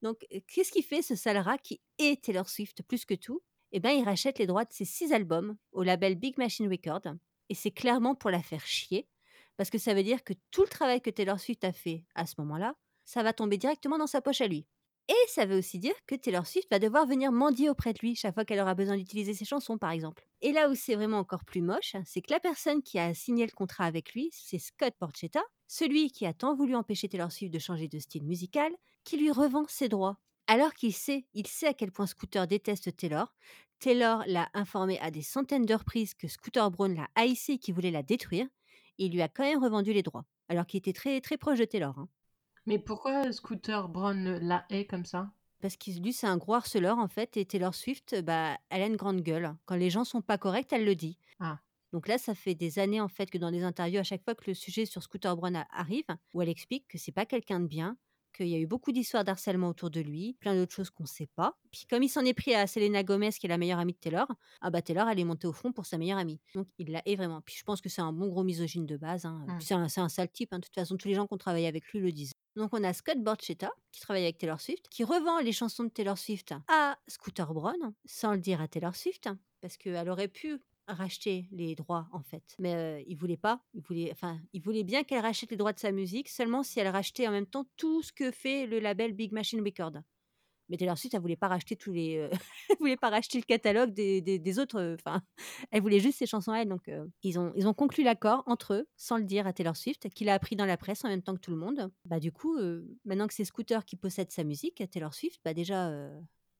Donc, euh, qu'est-ce qu'il fait ce sale rat qui est Taylor Swift plus que tout? Eh bien, il rachète les droits de ses six albums au label Big Machine Records, et c'est clairement pour la faire chier, parce que ça veut dire que tout le travail que Taylor Swift a fait à ce moment-là, ça va tomber directement dans sa poche à lui. Et ça veut aussi dire que Taylor Swift va devoir venir mendier auprès de lui chaque fois qu'elle aura besoin d'utiliser ses chansons, par exemple. Et là où c'est vraiment encore plus moche, c'est que la personne qui a signé le contrat avec lui, c'est Scott Porchetta, celui qui a tant voulu empêcher Taylor Swift de changer de style musical, qui lui revend ses droits. Alors qu'il sait, il sait à quel point Scooter déteste Taylor. Taylor l'a informé à des centaines de reprises que Scooter Braun l'a haïssé et qu'il voulait la détruire. Il lui a quand même revendu les droits, alors qu'il était très très proche de Taylor. hein. Mais pourquoi Scooter Braun la hait comme ça? Parce que lui, c'est un gros harceleur, en fait, et Taylor Swift, bah, elle a une grande gueule. Quand les gens sont pas corrects, elle le dit. Ah. Donc là, ça fait des années, en fait, que dans des interviews, à chaque fois que le sujet sur Scooter Braun arrive, où elle explique que c'est pas quelqu'un de bien, qu'il y a eu beaucoup d'histoires d'harcèlement autour de lui, plein d'autres choses qu'on sait pas. Puis comme il s'en est pris à Selena Gomez, qui est la meilleure amie de Taylor, ah bah Taylor, elle est montée au front pour sa meilleure amie. Donc il la hait vraiment. Puis je pense que c'est un bon gros misogyne de base. hein. Mm. C'est un, c'est un sale type. hein. De toute façon, tous les gens qui ont travaillé avec lui le disent. Donc on a Scott Borchetta, qui travaille avec Taylor Swift, qui revend les chansons de Taylor Swift à Scooter Braun, sans le dire à Taylor Swift, parce qu'elle aurait pu racheter les droits en fait. Mais euh, il voulait pas, il voulait, enfin, il voulait bien qu'elle rachète les droits de sa musique, seulement si elle rachetait en même temps tout ce que fait le label Big Machine Record. Mais Taylor Swift, elle voulait pas racheter tous les, euh, voulait pas racheter le catalogue des, des- des autres. euh, Enfin, elle voulait juste ses chansons à elle. Donc, ils ont, ils ont conclu l'accord entre eux, sans le dire à Taylor Swift, qu'il a appris dans la presse en même temps que tout le monde. Bah du coup, maintenant que c'est Scooter qui possède sa musique, Taylor Swift, bah déjà,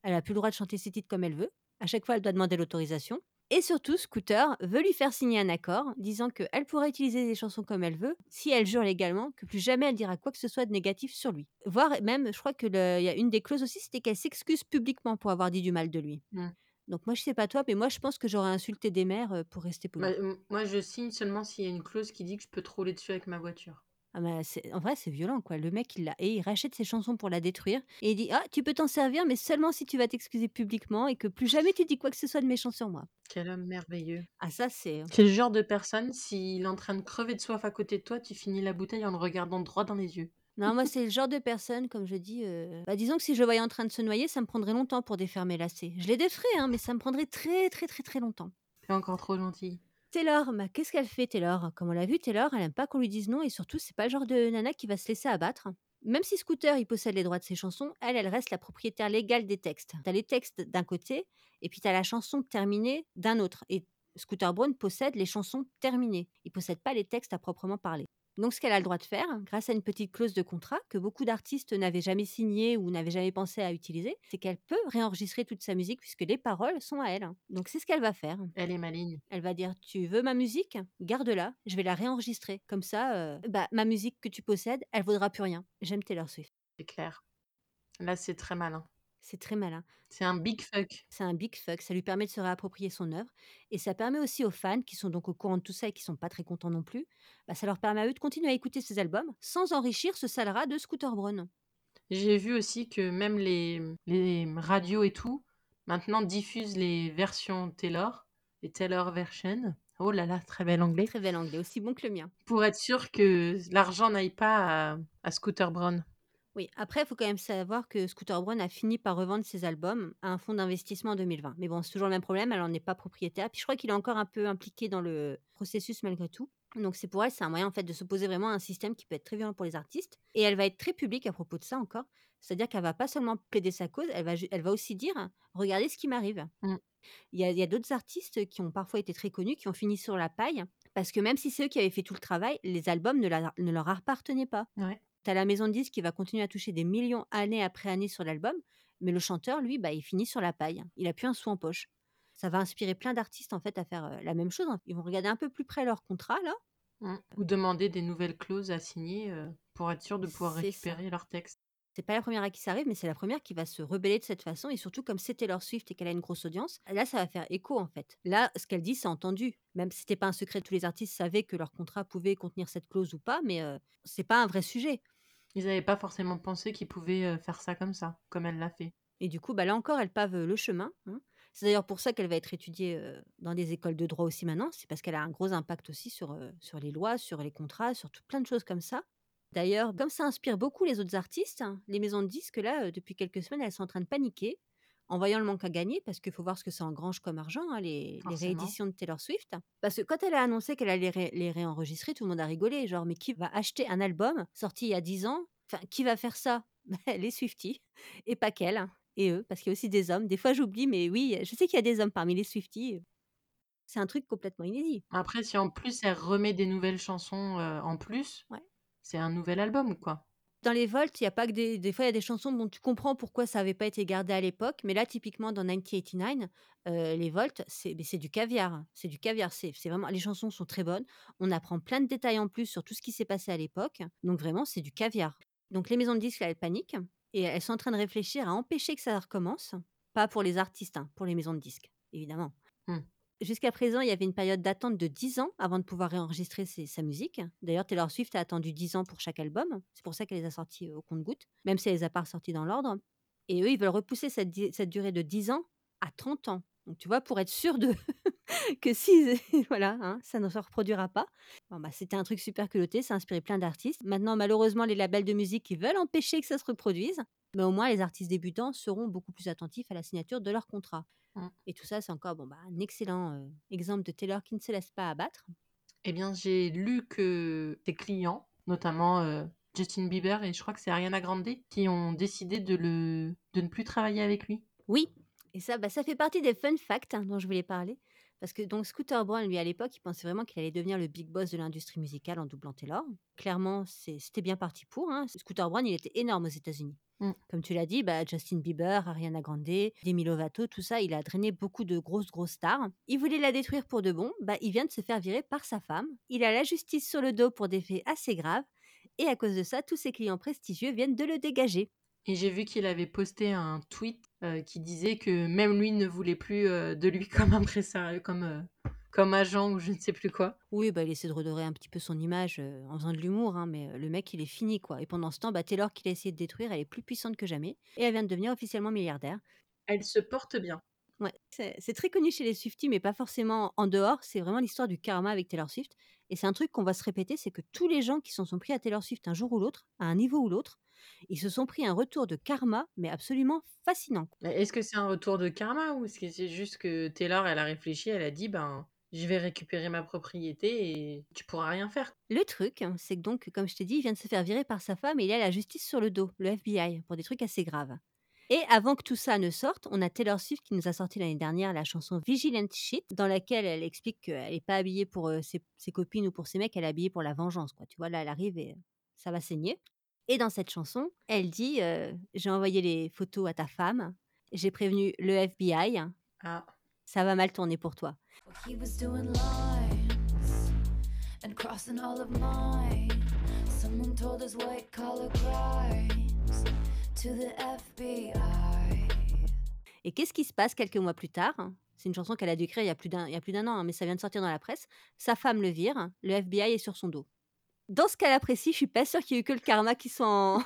elle a plus le droit de chanter ses titres comme elle veut. À chaque fois, elle doit demander l'autorisation. Et surtout, Scooter veut lui faire signer un accord disant qu'elle pourra utiliser les chansons comme elle veut si elle jure légalement que plus jamais elle dira quoi que ce soit de négatif sur lui. Voire même, je crois qu'il y a une des clauses aussi, c'était qu'elle s'excuse publiquement pour avoir dit du mal de lui. Mm. Donc moi, je sais pas toi, mais moi, je pense que j'aurais insulté des mères euh, pour rester poli. Bah, m- Moi, je signe seulement s'il y a une clause qui dit que je peux te rouler dessus avec ma voiture. Ah bah, c'est- en vrai, c'est violent, quoi. Le mec, il, l'a- et il rachète ses chansons pour la détruire. Et il dit Ah, tu peux t'en servir, mais seulement si tu vas t'excuser publiquement et que plus jamais tu dis quoi que ce soit de méchant sur moi. Quel homme merveilleux. Ah, ça, c'est. C'est le genre de personne, s'il est en train de crever de soif à côté de toi, tu finis la bouteille en le regardant droit dans les yeux. Non, moi, c'est le genre de personne, comme je dis. euh, Bah, disons que si je le voyais en train de se noyer, ça me prendrait longtemps pour défaire mes lacets. Je les déferais, hein, mais ça me prendrait très, très, très, très longtemps. T'es encore trop gentil. Taylor, bah, qu'est-ce qu'elle fait, Taylor? Comme on l'a vu, Taylor, elle aime pas qu'on lui dise non et surtout, c'est pas le genre de nana qui va se laisser abattre. Même si Scooter, il possède les droits de ses chansons, elle, elle reste la propriétaire légale des textes. T'as les textes d'un côté et puis t'as la chanson terminée d'un autre. Et Scooter Braun possède les chansons terminées. Il possède pas les textes à proprement parler. Donc, ce qu'elle a le droit de faire, grâce à une petite clause de contrat que beaucoup d'artistes n'avaient jamais signée ou n'avaient jamais pensé à utiliser, c'est qu'elle peut réenregistrer toute sa musique puisque les paroles sont à elle. Donc, c'est ce qu'elle va faire. Elle est maligne. Elle va dire Tu veux ma musique? Garde-la, je vais la réenregistrer. Comme ça, euh, bah, ma musique que tu possèdes, elle vaudra plus rien. J'aime Taylor Swift. C'est clair. Là, c'est très malin. C'est très malin. C'est un big fuck. C'est un big fuck. Ça lui permet de se réapproprier son œuvre. Et ça permet aussi aux fans, qui sont donc au courant de tout ça et qui sont pas très contents non plus, bah, ça leur permet à eux de continuer à écouter ses albums sans enrichir ce salera de Scooter Braun. J'ai vu aussi que même les, les radios et tout, maintenant diffusent les versions Taylor, les Taylor version. Oh là là, très bel anglais. Très bel anglais, aussi bon que le mien. Pour être sûr que l'argent n'aille pas à, à Scooter Brown. Oui, après, il faut quand même savoir que Scooter Braun a fini par revendre ses albums à un fonds d'investissement en 2020. Mais bon, c'est toujours le même problème, elle n'en est pas propriétaire. Puis je crois qu'il est encore un peu impliqué dans le processus malgré tout. Donc c'est pour elle, c'est un moyen en fait de s'opposer vraiment à un système qui peut être très violent pour les artistes. Et elle va être très publique à propos de ça encore. C'est-à-dire qu'elle va pas seulement plaider sa cause, elle va, elle va aussi dire Regardez ce qui m'arrive. Mm. Il y a, d'autres artistes qui ont parfois été très connus, qui ont fini sur la paille, parce que même si c'est eux qui avaient fait tout le travail, les albums ne, la- ne leur appartenaient pas. Ouais. Tu as la maison de disques qui va continuer à toucher des millions année après année sur l'album, mais le chanteur, lui, bah, il finit sur la paille. Il a plus un sou en poche. Ça va inspirer plein d'artistes en fait à faire euh, la même chose. Ils vont regarder un peu plus près leur contrat là. Mm. Ou demander des nouvelles clauses à signer euh, pour être sûr de pouvoir C'est ça. récupérer leur texte. C'est pas la première à qui ça arrive, mais c'est la première qui va se rebeller de cette façon. Et surtout, comme c'était leur Swift et qu'elle a une grosse audience, là, ça va faire écho en fait. Là, ce qu'elle dit, c'est entendu. Même si c'était pas un secret, tous les artistes savaient que leur contrat pouvait contenir cette clause ou pas, mais euh, c'est pas un vrai sujet. Ils n'avaient pas forcément pensé qu'ils pouvaient euh, faire ça comme ça, comme elle l'a fait. Et du coup, bah, là encore, elle pave euh, le chemin. hein. C'est d'ailleurs pour ça qu'elle va être étudiée euh, dans des écoles de droit aussi maintenant. C'est parce qu'elle a un gros impact aussi sur, sur les lois, sur les contrats, sur tout plein de choses comme ça. D'ailleurs, comme ça inspire beaucoup les autres artistes, hein, les maisons de disques, là, depuis quelques semaines, elles sont en train de paniquer en voyant le manque à gagner, parce qu'il faut voir ce que ça engrange comme argent, hein, les, rééditions de Taylor Swift. Parce que quand elle a annoncé qu'elle allait ré- les réenregistrer, tout le monde a rigolé. Genre, mais qui va acheter un album sorti il y a 10 ans? Enfin, qui va faire ça? Les Swifties, et pas qu'elle, et eux, parce qu'il y a aussi des hommes. Des fois, j'oublie, mais oui, je sais qu'il y a des hommes parmi les Swifties. C'est un truc complètement inédit. Après, si en plus elle remet des nouvelles chansons euh, en plus, Ouais. c'est un nouvel album, quoi. Dans les Volts, il y a pas que des. Des fois, il y a des chansons dont tu comprends pourquoi ça n'avait pas été gardé à l'époque. Mais là, typiquement, dans 1989, euh, les Volts, c'est mais c'est du caviar. C'est du caviar. C'est vraiment. Les chansons sont très bonnes. On apprend plein de détails en plus sur tout ce qui s'est passé à l'époque. Donc, vraiment, c'est du caviar. Donc, les maisons de disques, là, elles paniquent. Et elles sont en train de réfléchir à empêcher que ça recommence. Pas pour les artistes, hein, pour les maisons de disques, évidemment. Hmm. Jusqu'à présent, il y avait une période d'attente de 10 ans avant de pouvoir réenregistrer sa musique. D'ailleurs, Taylor Swift a attendu 10 ans pour chaque album. C'est pour ça qu'elle les a sortis euh, au compte-gouttes, même si elle les a pas sortis dans l'ordre. Et eux, ils veulent repousser cette, durée de 10 ans à 30 ans. Donc, tu vois, pour être sûr que si voilà, hein, ça ne se reproduira pas. Bon, bah, C'était un truc super culotté, ça a inspiré plein d'artistes. Maintenant, malheureusement, les labels de musique qui veulent empêcher que ça se reproduise. Mais au moins, les artistes débutants seront beaucoup plus attentifs à la signature de leur contrat. Mm. Et tout ça, c'est encore bon, bah, un excellent euh, exemple de Taylor qui ne se laisse pas abattre. Eh bien, j'ai lu que tes clients, notamment euh, Justin Bieber et je crois que c'est Ariana Grande, qui ont décidé de, le... de ne plus travailler avec lui. Oui, et ça, bah, ça fait partie des fun facts hein, dont je voulais parler. Parce que donc Scooter Braun, lui, à l'époque, il pensait vraiment qu'il allait devenir le big boss de l'industrie musicale en doublant Taylor. Clairement, c'était bien parti pour. hein. Scooter Braun, il était énorme aux États-Unis. Mm. Comme tu l'as dit, bah, Justin Bieber, Ariana Grande, Demi Lovato, tout ça, il a drainé beaucoup de grosses, grosses stars. Il voulait la détruire pour de bon. Bah, il vient de se faire virer par sa femme. Il a la justice sur le dos pour des faits assez graves. Et à cause de ça, tous ses clients prestigieux viennent de le dégager. Et j'ai vu qu'il avait posté un tweet euh, qui disait que même lui ne voulait plus euh, de lui comme impresario, comme, euh, comme agent ou je ne sais plus quoi. Oui, bah, il essaie de redorer un petit peu son image en faisant de l'humour, hein, mais le mec, il est fini, quoi. Et pendant ce temps, bah, Taylor, qu'il a essayé de détruire, elle est plus puissante que jamais. Et elle vient de devenir officiellement milliardaire. Elle se porte bien. Ouais, c'est c'est très connu chez les Swifties, mais pas forcément en dehors. C'est vraiment l'histoire du karma avec Taylor Swift. Et c'est un truc qu'on va se répéter, c'est que tous les gens qui s'en sont pris à Taylor Swift un jour ou l'autre, à un niveau ou l'autre, ils se sont pris un retour de karma, mais absolument fascinant. Est-ce que c'est un retour de karma ou est-ce que c'est juste que Taylor, elle a réfléchi, elle a dit, ben, je vais récupérer ma propriété et tu pourras rien faire? Le truc, hein, c'est que donc, comme je t'ai dit, il vient de se faire virer par sa femme et il a la justice sur le dos, le FBI, pour des trucs assez graves. Et avant que tout ça ne sorte, on a Taylor Swift qui nous a sorti l'année dernière la chanson Vigilant Shit, dans laquelle elle explique qu'elle n'est pas habillée pour euh, ses, ses copines ou pour ses mecs, elle est habillée pour la vengeance. Quoi. Tu vois, là, elle arrive et ça va saigner. Et dans cette chanson, elle dit euh, J'ai envoyé les photos à ta femme, j'ai prévenu le FBI, Ah, ça va mal tourner pour toi. Et qu'est-ce qui se passe quelques mois plus tard? C'est une chanson qu'elle a dû écrire il y a plus d'un il y a plus d'un an, hein, mais ça vient de sortir dans la presse. Sa femme le vire, le FBI est sur son dos. Dans ce cas-là précis, je suis pas sûre qu'il y ait eu que le karma qui soit en...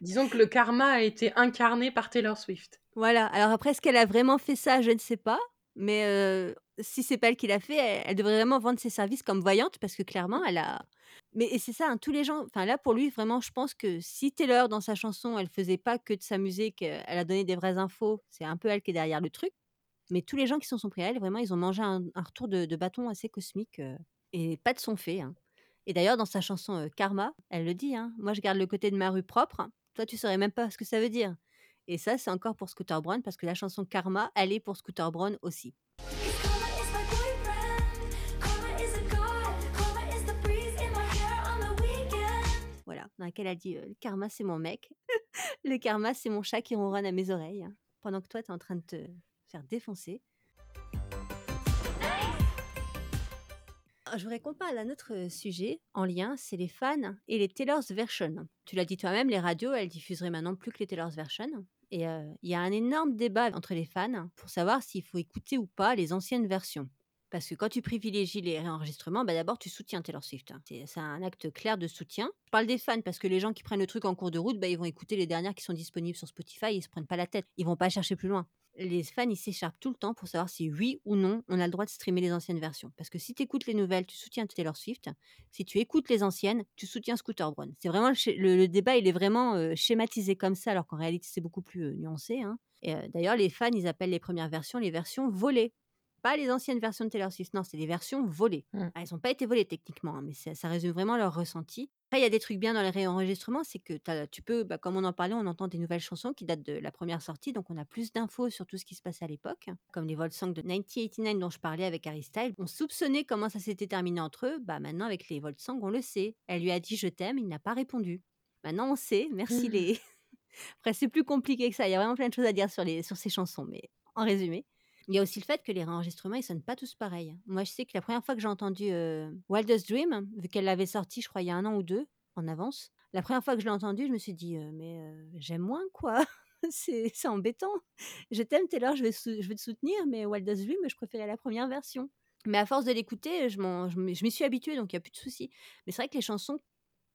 disons que le karma a été incarné par Taylor Swift. voilà. Alors après, est-ce qu'elle a vraiment fait ça? Je ne sais pas. Mais euh, si c'est pas elle qui l'a fait, elle, elle devrait vraiment vendre ses services comme voyante parce que clairement, elle a. Mais et c'est ça, hein, tous les gens. Enfin là, pour lui, vraiment, je pense que si Taylor dans sa chanson, elle faisait pas que de s'amuser, qu'elle a donné des vraies infos, c'est un peu elle qui est derrière le truc. Mais tous les gens qui s'en sont pris à elle, vraiment, ils ont mangé un, un retour de, de bâton assez cosmique euh, et pas de son fait. hein. Et d'ailleurs, dans sa chanson euh, Karma, elle le dit hein, Moi, je garde le côté de ma rue propre. Toi, tu saurais même pas ce que ça veut dire. Et ça, c'est encore pour Scooter Braun parce que la chanson Karma, elle est pour Scooter Braun aussi. Voilà, dans laquelle elle dit euh, Le karma, c'est mon mec. le karma, c'est mon chat qui ronronne à mes oreilles. hein, pendant que toi, tu es en train de te faire défoncer. Je voudrais qu'on parle d'un autre sujet en lien, c'est les fans et les Taylor's Version. Tu l'as dit toi-même, les radios, elles diffuseraient maintenant plus que les Taylor's Version. Et euh, il y a un énorme débat entre les fans pour savoir s'il faut écouter ou pas les anciennes versions. Parce que quand tu privilégies les réenregistrements, bah d'abord tu soutiens Taylor Swift. hein. C'est un acte clair de soutien. Je parle des fans parce que les gens qui prennent le truc en cours de route, bah, ils vont écouter les dernières qui sont disponibles sur Spotify, ils se prennent pas la tête. Ils vont pas chercher plus loin. Les fans, ils s'écharpent tout le temps pour savoir si oui ou non on a le droit de streamer les anciennes versions. Parce que si tu écoutes les nouvelles, tu soutiens Taylor Swift. Si tu écoutes les anciennes, tu soutiens Scooter Braun. C'est vraiment le, débat, il est vraiment euh, schématisé comme ça, alors qu'en réalité c'est beaucoup plus euh, nuancé. hein. Euh, d'ailleurs, les fans, ils appellent les premières versions les versions volées pas les anciennes versions de Taylor Swift, non, c'est les versions volées. Mm. Ah, elles n'ont pas été volées techniquement, hein, mais ça, ça résume vraiment leur ressenti. Après, il y a des trucs bien dans les réenregistrements, c'est que tu peux, bah, comme on en parlait, on entend des nouvelles chansons qui datent de la première sortie, donc on a plus d'infos sur tout ce qui se passait à l'époque, comme les Voltsongs de 1989 dont je parlais avec Harry Styles. On soupçonnait comment ça s'était terminé entre eux, bah maintenant avec les Voltsongs, on le sait. Elle lui a dit je t'aime, il n'a pas répondu. Maintenant on sait, merci les... Après, c'est plus compliqué que ça, il y a vraiment plein de choses à dire sur, les, sur ces chansons, mais en résumé. Il y a aussi le fait que les réenregistrements, ils sonnent pas tous pareils. Moi, je sais que la première fois que j'ai entendu euh, Wildest Dream, vu qu'elle l'avait sorti, je crois, il y a un an ou deux en avance, la première fois que je l'ai entendu, je me suis dit, euh, mais euh, j'aime moins, quoi. c'est embêtant. Je t'aime, Taylor, je vais, je te soutenir, mais Wildest Dream, je préférais la première version. Mais à force de l'écouter, je m'y suis habituée, donc il n'y a plus de souci. Mais c'est vrai que les chansons,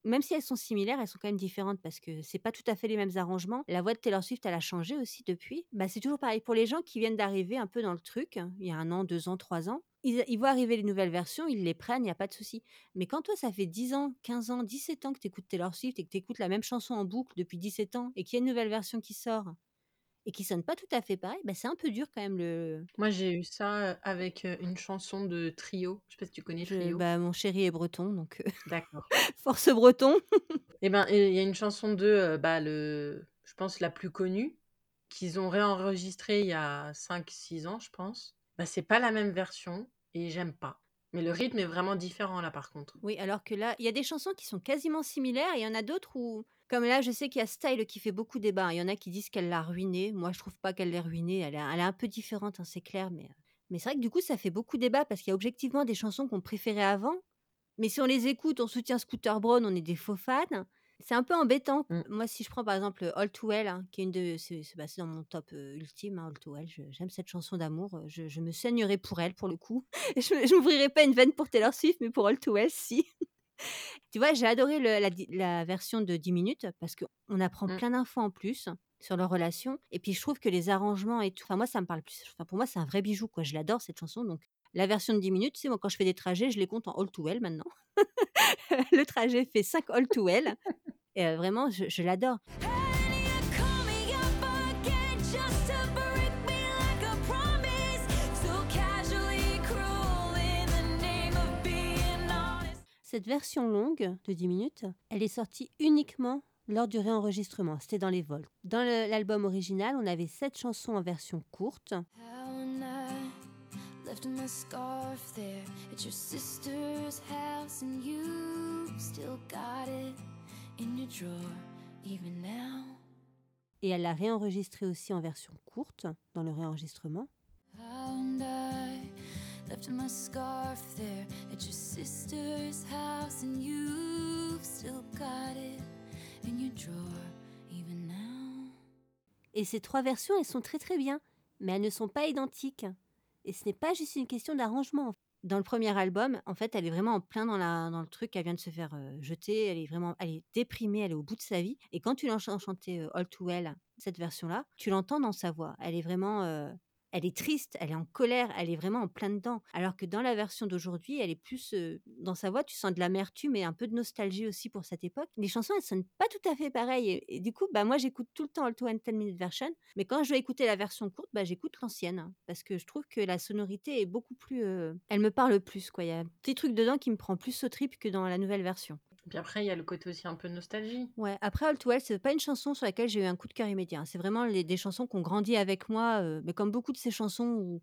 même si elles sont similaires, elles sont quand même différentes parce que c'est pas tout à fait les mêmes arrangements. La voix de Taylor Swift, elle a changé aussi depuis. Bah, c'est toujours pareil pour les gens qui viennent d'arriver un peu dans le truc, il y a un an, deux ans, trois ans. Ils, ils voient arriver les nouvelles versions, ils les prennent, il n'y a pas de souci. Mais quand toi, ça fait 10 ans, 15 ans, 17 ans que tu écoutes Taylor Swift et que tu écoutes la même chanson en boucle depuis 17 ans et qu'il y a une nouvelle version qui sort et qui sonne pas tout à fait pareil, bah, c'est un peu dur quand même. Le... Moi, j'ai eu ça avec euh, une chanson de Trio. Je sais pas si tu connais Je- Trio. bah, mon chéri est breton, donc euh, D'accord. force breton. Et ben, il y a une chanson de, euh, bah, le, je pense, la plus connue, qu'ils ont réenregistrée il y a 5-6 ans, je pense. Bah, c'est pas la même version et j'aime pas. Mais le rythme est vraiment différent là, par contre. Oui, alors que là, il y a des chansons qui sont quasiment similaires et il y en a d'autres où, comme là, je sais qu'il y a Style qui fait beaucoup débat. Il y en a qui disent qu'elle l'a ruinée. Moi, je trouve pas qu'elle l'ait ruinée. Elle est, elle est un peu différente, hein, c'est clair. Mais, mais c'est vrai que du coup, ça fait beaucoup débat parce qu'il y a objectivement des chansons qu'on préférait avant. Mais si on les écoute, on soutient Scooter Braun, on est des faux fans. C'est un peu embêtant. Mm. Moi, si je prends par exemple All Too Well, hein, qui est une de. C'est bah, dans mon top euh, ultime, hein, All Too Well. J'aime cette chanson d'amour. euh, Je, je me saignerai pour elle, pour le coup. je m'ouvrirai pas une veine pour Taylor Swift, mais pour All Too Well, si. Tu vois, j'ai adoré le- la, version de 10 minutes parce qu'on apprend Mm. plein d'infos en plus sur leur relation. Et puis, je trouve que les arrangements et tout. Enfin, moi, ça me parle plus. Enfin, pour moi, c'est un vrai bijou, quoi. Je l'adore, cette chanson. Donc, la version de 10 minutes, tu sais, moi, quand je fais des trajets, je les compte en all too well maintenant. le trajet fait 5 all too well. Et euh, vraiment, je, je l'adore. Cette version longue de 10 minutes, elle est sortie uniquement lors du réenregistrement. C'était dans les vols. Dans l'album original, on avait 7 chansons en version courte. How I left my scarf there at your sister's house, and you still got it in your drawer even now. Et elle l'a réenregistré aussi en version courte dans le réenregistrement. I Et ces trois versions, elles sont très très bien, mais elles ne sont pas identiques. Et ce n'est pas juste une question d'arrangement. Dans le premier album, en fait, elle est vraiment en plein dans le truc. Elle vient de se faire euh, jeter. Elle est vraiment, elle est déprimée. Elle est au bout de sa vie. Et quand tu l'entends chanter euh, All Too Well, cette version-là, tu l'entends dans sa voix. Elle est vraiment, euh, elle est triste, elle est en colère, elle est vraiment en plein dedans. Alors que dans la version d'aujourd'hui, elle est plus dans sa voix, tu sens de l'amertume et un peu de nostalgie aussi pour cette époque. Les chansons, elles sonnent pas tout à fait pareilles. Et, du coup, bah moi, j'écoute tout le temps to 10 Minute Version. Mais quand je dois écouter la version courte, bah j'écoute l'ancienne hein, parce que je trouve que la sonorité est beaucoup plus, elle me parle plus. Il y a un petit truc dedans qui me prend plus au trip que dans la nouvelle version. Puis après, il y a le côté aussi un peu nostalgie. Ouais, après All Too Well, c'est pas une chanson sur laquelle j'ai eu un coup de cœur immédiat. hein. C'est vraiment les- des chansons qui ont grandi avec moi, euh, mais comme beaucoup de ces chansons où,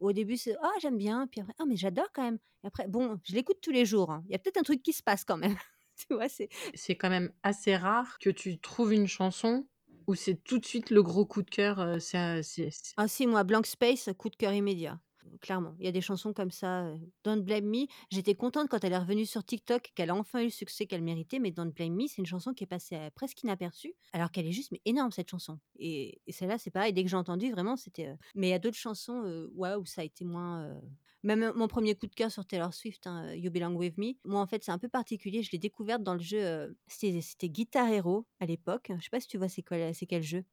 où au début c'est ah j'aime bien, puis après ah mais j'adore quand même. Et après bon, je l'écoute tous les jours. hein. Il y a peut-être un truc qui se passe quand même. tu vois, c'est C'est quand même assez rare que tu trouves une chanson où c'est tout de suite le gros coup de cœur. euh, c'est- c'est- c'est- ah si moi Blank Space, coup de cœur immédiat. Clairement, il y a des chansons comme ça. Don't Blame Me, j'étais contente quand elle est revenue sur TikTok, qu'elle a enfin eu le succès qu'elle méritait. Mais Don't Blame Me, c'est une chanson qui est passée presque inaperçue, alors qu'elle est juste mais énorme cette chanson. Et, celle-là, c'est pareil. Dès que j'ai entendu, vraiment, c'était. Mais il y a d'autres chansons, où ça a été moins. Même mon premier coup de cœur sur Taylor Swift, hein, You Belong With Me. Moi, en fait, c'est un peu particulier. Je l'ai découverte dans le jeu. C'était Guitar Hero à l'époque. Je sais pas si tu vois c'est quel jeu?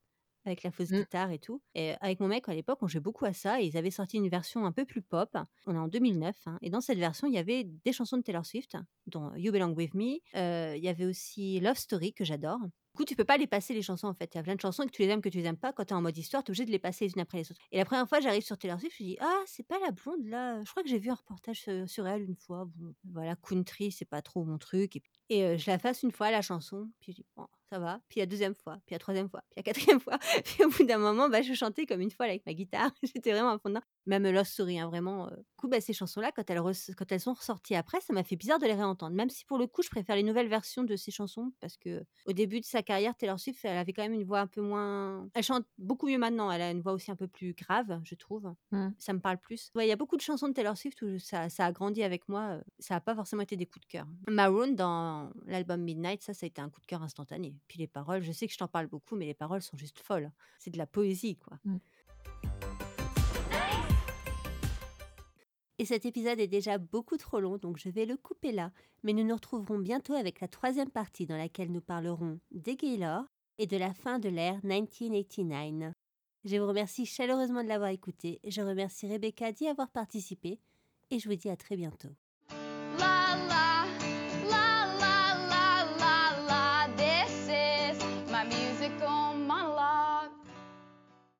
Avec la fausse Mm. guitare et tout. Et avec mon mec, à l'époque, on jouait beaucoup à ça. Et ils avaient sorti une version un peu plus pop. On est en 2009. hein, et dans cette version, il y avait des chansons de Taylor Swift, dont You Belong With Me. Euh, il y avait aussi Love Story, que j'adore. Du coup, tu peux pas les passer les chansons en fait. Il y a plein de chansons que tu les aimes, que tu les aimes pas. Quand tu es en mode histoire, tu es obligé de les passer les unes après les autres. Et la première fois, j'arrive sur Taylor Swift, je me dis Ah, c'est pas la blonde là. Je crois que j'ai vu un reportage sur, elle une fois. Bon, voilà, country, c'est pas trop mon truc. Et, et, euh, je la fasse une fois la chanson. Puis je dis Bon, ça va. Puis la deuxième fois, puis la troisième fois, puis la quatrième fois. Puis au bout d'un moment, bah, je chantais comme une fois avec ma guitare. J'étais vraiment à fond dedans. Même Lost Story, hein, vraiment. euh. Du coup, bah, ces chansons-là, quand, elles quand elles sont ressorties après, ça m'a fait bizarre de les réentendre. Même si pour le coup, je préfère les nouvelles versions de ces chansons. Parce que au début de sa carrière, Taylor Swift, elle avait quand même une voix un peu moins. Elle chante beaucoup mieux maintenant. Elle a une voix aussi un peu plus grave, je trouve. Mm. Ça me parle plus. Ouais, il y a beaucoup de chansons de Taylor Swift où ça, ça a grandi avec moi. euh, Ça n'a pas forcément été des coups de cœur. Maroon, dans l'album Midnight, ça, ça a été un coup de cœur instantané. Puis les paroles, je sais que je t'en parle beaucoup, mais les paroles sont juste folles. C'est de la poésie, quoi. Mm. Et cet épisode est déjà beaucoup trop long, donc je vais le couper là. Mais nous nous retrouverons bientôt avec la troisième partie dans laquelle nous parlerons des Gaylord et de la fin de l'ère 1989. Je vous remercie chaleureusement de l'avoir écouté, je remercie Rebecca d'y avoir participé et je vous dis à très bientôt.